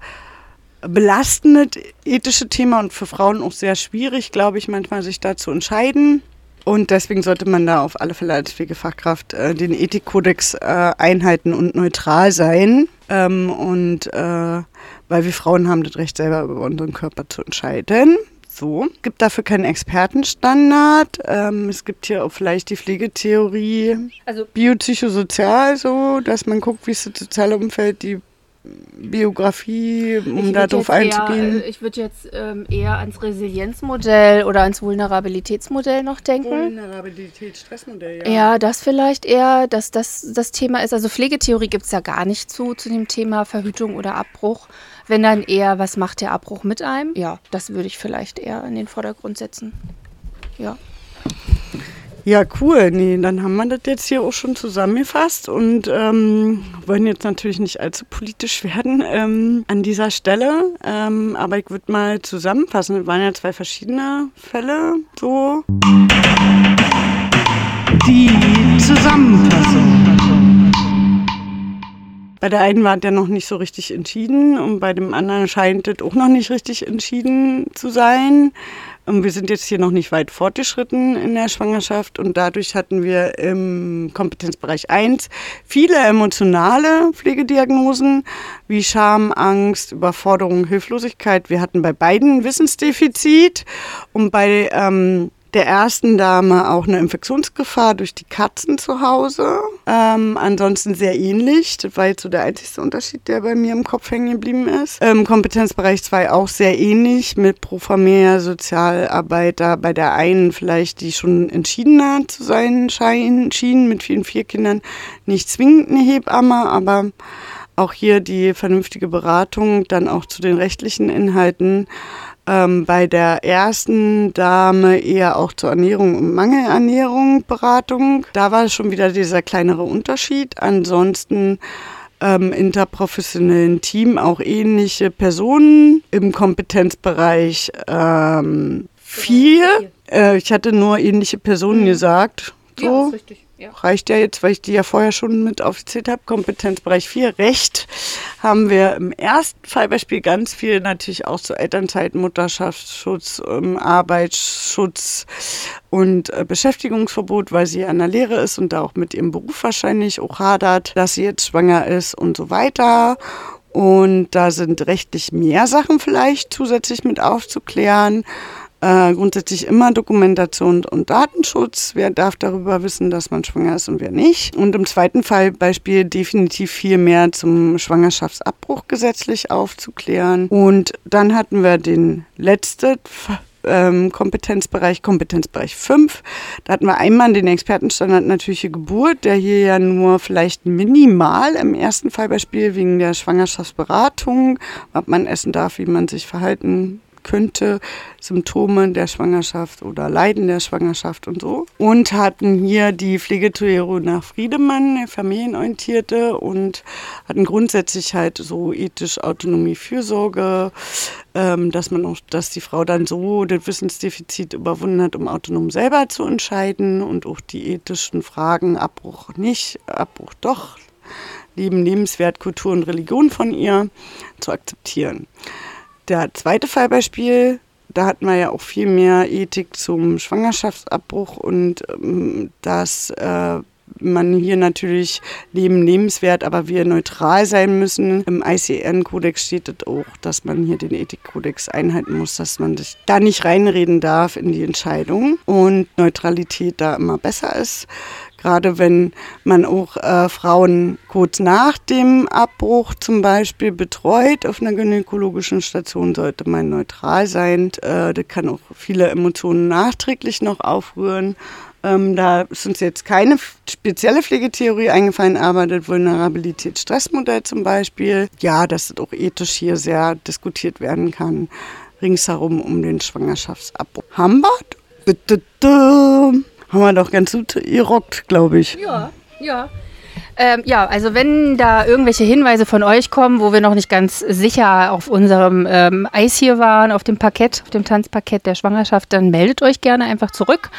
belastendes ethische Thema und für Frauen auch sehr schwierig, glaube ich, manchmal sich da zu entscheiden. Und deswegen sollte man da auf alle Fälle als Pflegefachkraft äh, den Ethikkodex äh, einhalten und neutral sein. Ähm, und äh, weil wir Frauen haben das Recht, selber über unseren Körper zu entscheiden. So, es gibt dafür keinen Expertenstandard. Ähm, es gibt hier auch vielleicht die Pflegetheorie also, biopsychosozial, so, dass man guckt, wie ist das soziale Umfeld, die Biografie, um darauf einzugehen? Eher, ich würde jetzt ähm, eher ans Resilienzmodell oder ans Vulnerabilitätsmodell noch denken. Vulnerabilitätsstressmodell, ja. Ja, das vielleicht eher, dass das das Thema ist. Also Pflegetheorie gibt es ja gar nicht zu, zu dem Thema Verhütung oder Abbruch. Wenn dann eher, was macht der Abbruch mit einem? Ja, das würde ich vielleicht eher in den Vordergrund setzen. Ja. Ja, cool. Nee, dann haben wir das jetzt hier auch schon zusammengefasst und ähm, wollen jetzt natürlich nicht allzu politisch werden ähm, an dieser Stelle. Ähm, aber ich würde mal zusammenfassen. Es waren ja zwei verschiedene Fälle. So. Die Zusammenfassung. Bei der einen war der noch nicht so richtig entschieden und bei dem anderen scheint es auch noch nicht richtig entschieden zu sein. Wir sind jetzt hier noch nicht weit fortgeschritten in der Schwangerschaft und dadurch hatten wir im Kompetenzbereich 1 viele emotionale Pflegediagnosen wie Scham, Angst, Überforderung, Hilflosigkeit. Wir hatten bei beiden Wissensdefizit und bei ähm, der ersten Dame auch eine Infektionsgefahr durch die Katzen zu Hause. Ähm, ansonsten sehr ähnlich. Das war jetzt so der einzige Unterschied, der bei mir im Kopf hängen geblieben ist. Ähm, Kompetenzbereich 2 auch sehr ähnlich mit Pro Familia Sozialarbeiter. Bei der einen vielleicht, die schon entschiedener zu sein scheinen, schien, mit vielen vier Kindern. Nicht zwingend eine Hebamme, aber auch hier die vernünftige Beratung, dann auch zu den rechtlichen Inhalten ähm, bei der ersten Dame eher auch zur Ernährung und Mangelernährung Beratung. Da war schon wieder dieser kleinere Unterschied. Ansonsten ähm, interprofessionellen Team auch ähnliche Personen im Kompetenzbereich ähm, vier. Äh, ich hatte nur ähnliche Personen mhm. gesagt. So. Ja, ist richtig. Ja. Reicht ja jetzt, weil ich die ja vorher schon mit aufgezählt habe. Kompetenzbereich 4, Recht, haben wir im ersten Fallbeispiel ganz viel natürlich auch zu Elternzeit, Mutterschaftsschutz, ähm, Arbeitsschutz und äh, Beschäftigungsverbot, weil sie an der Lehre ist und da auch mit ihrem Beruf wahrscheinlich auch hadert, dass sie jetzt schwanger ist und so weiter. Und da sind rechtlich mehr Sachen vielleicht zusätzlich mit aufzuklären. Äh, grundsätzlich immer Dokumentation und Datenschutz. Wer darf darüber wissen, dass man schwanger ist und wer nicht? Und im zweiten Fallbeispiel definitiv viel mehr zum Schwangerschaftsabbruch gesetzlich aufzuklären. Und dann hatten wir den letzten ähm, Kompetenzbereich, Kompetenzbereich 5. Da hatten wir einmal den Expertenstandard natürliche Geburt, der hier ja nur vielleicht minimal im ersten Fallbeispiel wegen der Schwangerschaftsberatung, ob man essen darf, wie man sich verhalten könnte, Symptome der Schwangerschaft oder Leiden der Schwangerschaft und so. Und hatten hier die Pflegetheorie nach Friedemann, der familienorientierte, und hatten grundsätzlich halt so ethisch Autonomie, Fürsorge, ähm, dass man auch, dass die Frau dann so das Wissensdefizit überwunden hat, um autonom selber zu entscheiden und auch die ethischen Fragen, Abbruch nicht, Abbruch doch, Leben, Lebenswert, Kultur und Religion von ihr zu akzeptieren. Der zweite Fallbeispiel, da hatten wir ja auch viel mehr Ethik zum Schwangerschaftsabbruch und ähm, dass äh, man hier natürlich Leben lebenswert, aber wir neutral sein müssen. Im ICN-Kodex steht es auch, dass man hier den Ethikkodex einhalten muss, dass man sich da nicht reinreden darf in die Entscheidung und Neutralität da immer besser ist. Gerade wenn man auch äh, Frauen kurz nach dem Abbruch zum Beispiel betreut auf einer gynäkologischen Station, sollte man neutral sein. Äh, das kann auch viele Emotionen nachträglich noch aufrühren. Ähm, da ist uns jetzt keine spezielle Pflegetheorie eingefallen, aber das Vulnerabilitätsstressmodell zum Beispiel, ja, dass das auch ethisch hier sehr diskutiert werden kann, ringsherum um den Schwangerschaftsabbruch. Haben wir? Haben wir doch ganz gut gerockt, glaube ich. Ja, ja. Ähm, ja, also wenn da irgendwelche Hinweise von euch kommen, wo wir noch nicht ganz sicher auf unserem ähm, Eis hier waren, auf dem Parkett, auf dem Tanzparkett der Schwangerschaft, dann meldet euch gerne einfach zurück.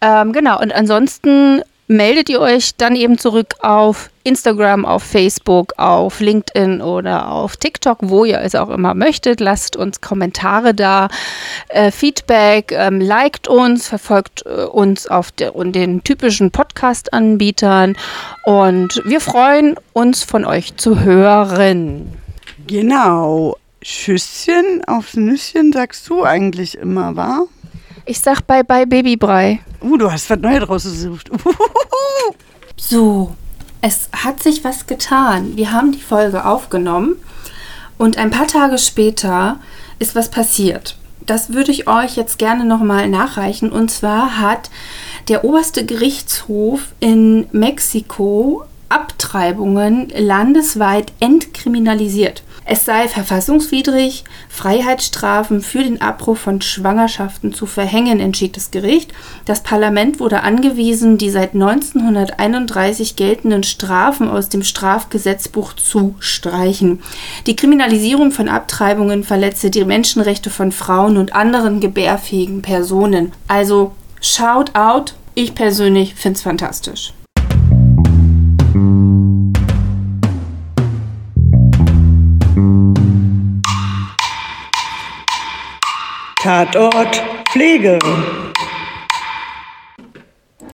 Ähm, genau, und ansonsten meldet ihr euch dann eben zurück auf Instagram, auf Facebook, auf LinkedIn oder auf TikTok, wo ihr es auch immer möchtet. Lasst uns Kommentare da, äh, Feedback, ähm, liked uns, verfolgt äh, uns auf der, und den typischen Podcast-Anbietern und wir freuen uns von euch zu hören. Genau. Schüsschen aufs Nüsschen sagst du eigentlich immer, wa? Ich sag bye bye Babybrei. Uh, du hast was Neues rausgesucht. so, es hat sich was getan. Wir haben die Folge aufgenommen und ein paar Tage später ist was passiert. Das würde ich euch jetzt gerne nochmal nachreichen. Und zwar hat der oberste Gerichtshof in Mexiko Abtreibungen landesweit entkriminalisiert. Es sei verfassungswidrig, Freiheitsstrafen für den Abbruch von Schwangerschaften zu verhängen, entschied das Gericht. Das Parlament wurde angewiesen, die seit 1931 geltenden Strafen aus dem Strafgesetzbuch zu streichen. Die Kriminalisierung von Abtreibungen verletze die Menschenrechte von Frauen und anderen gebärfähigen Personen. Also, shout out. Ich persönlich finde es fantastisch. Tatort Pflege.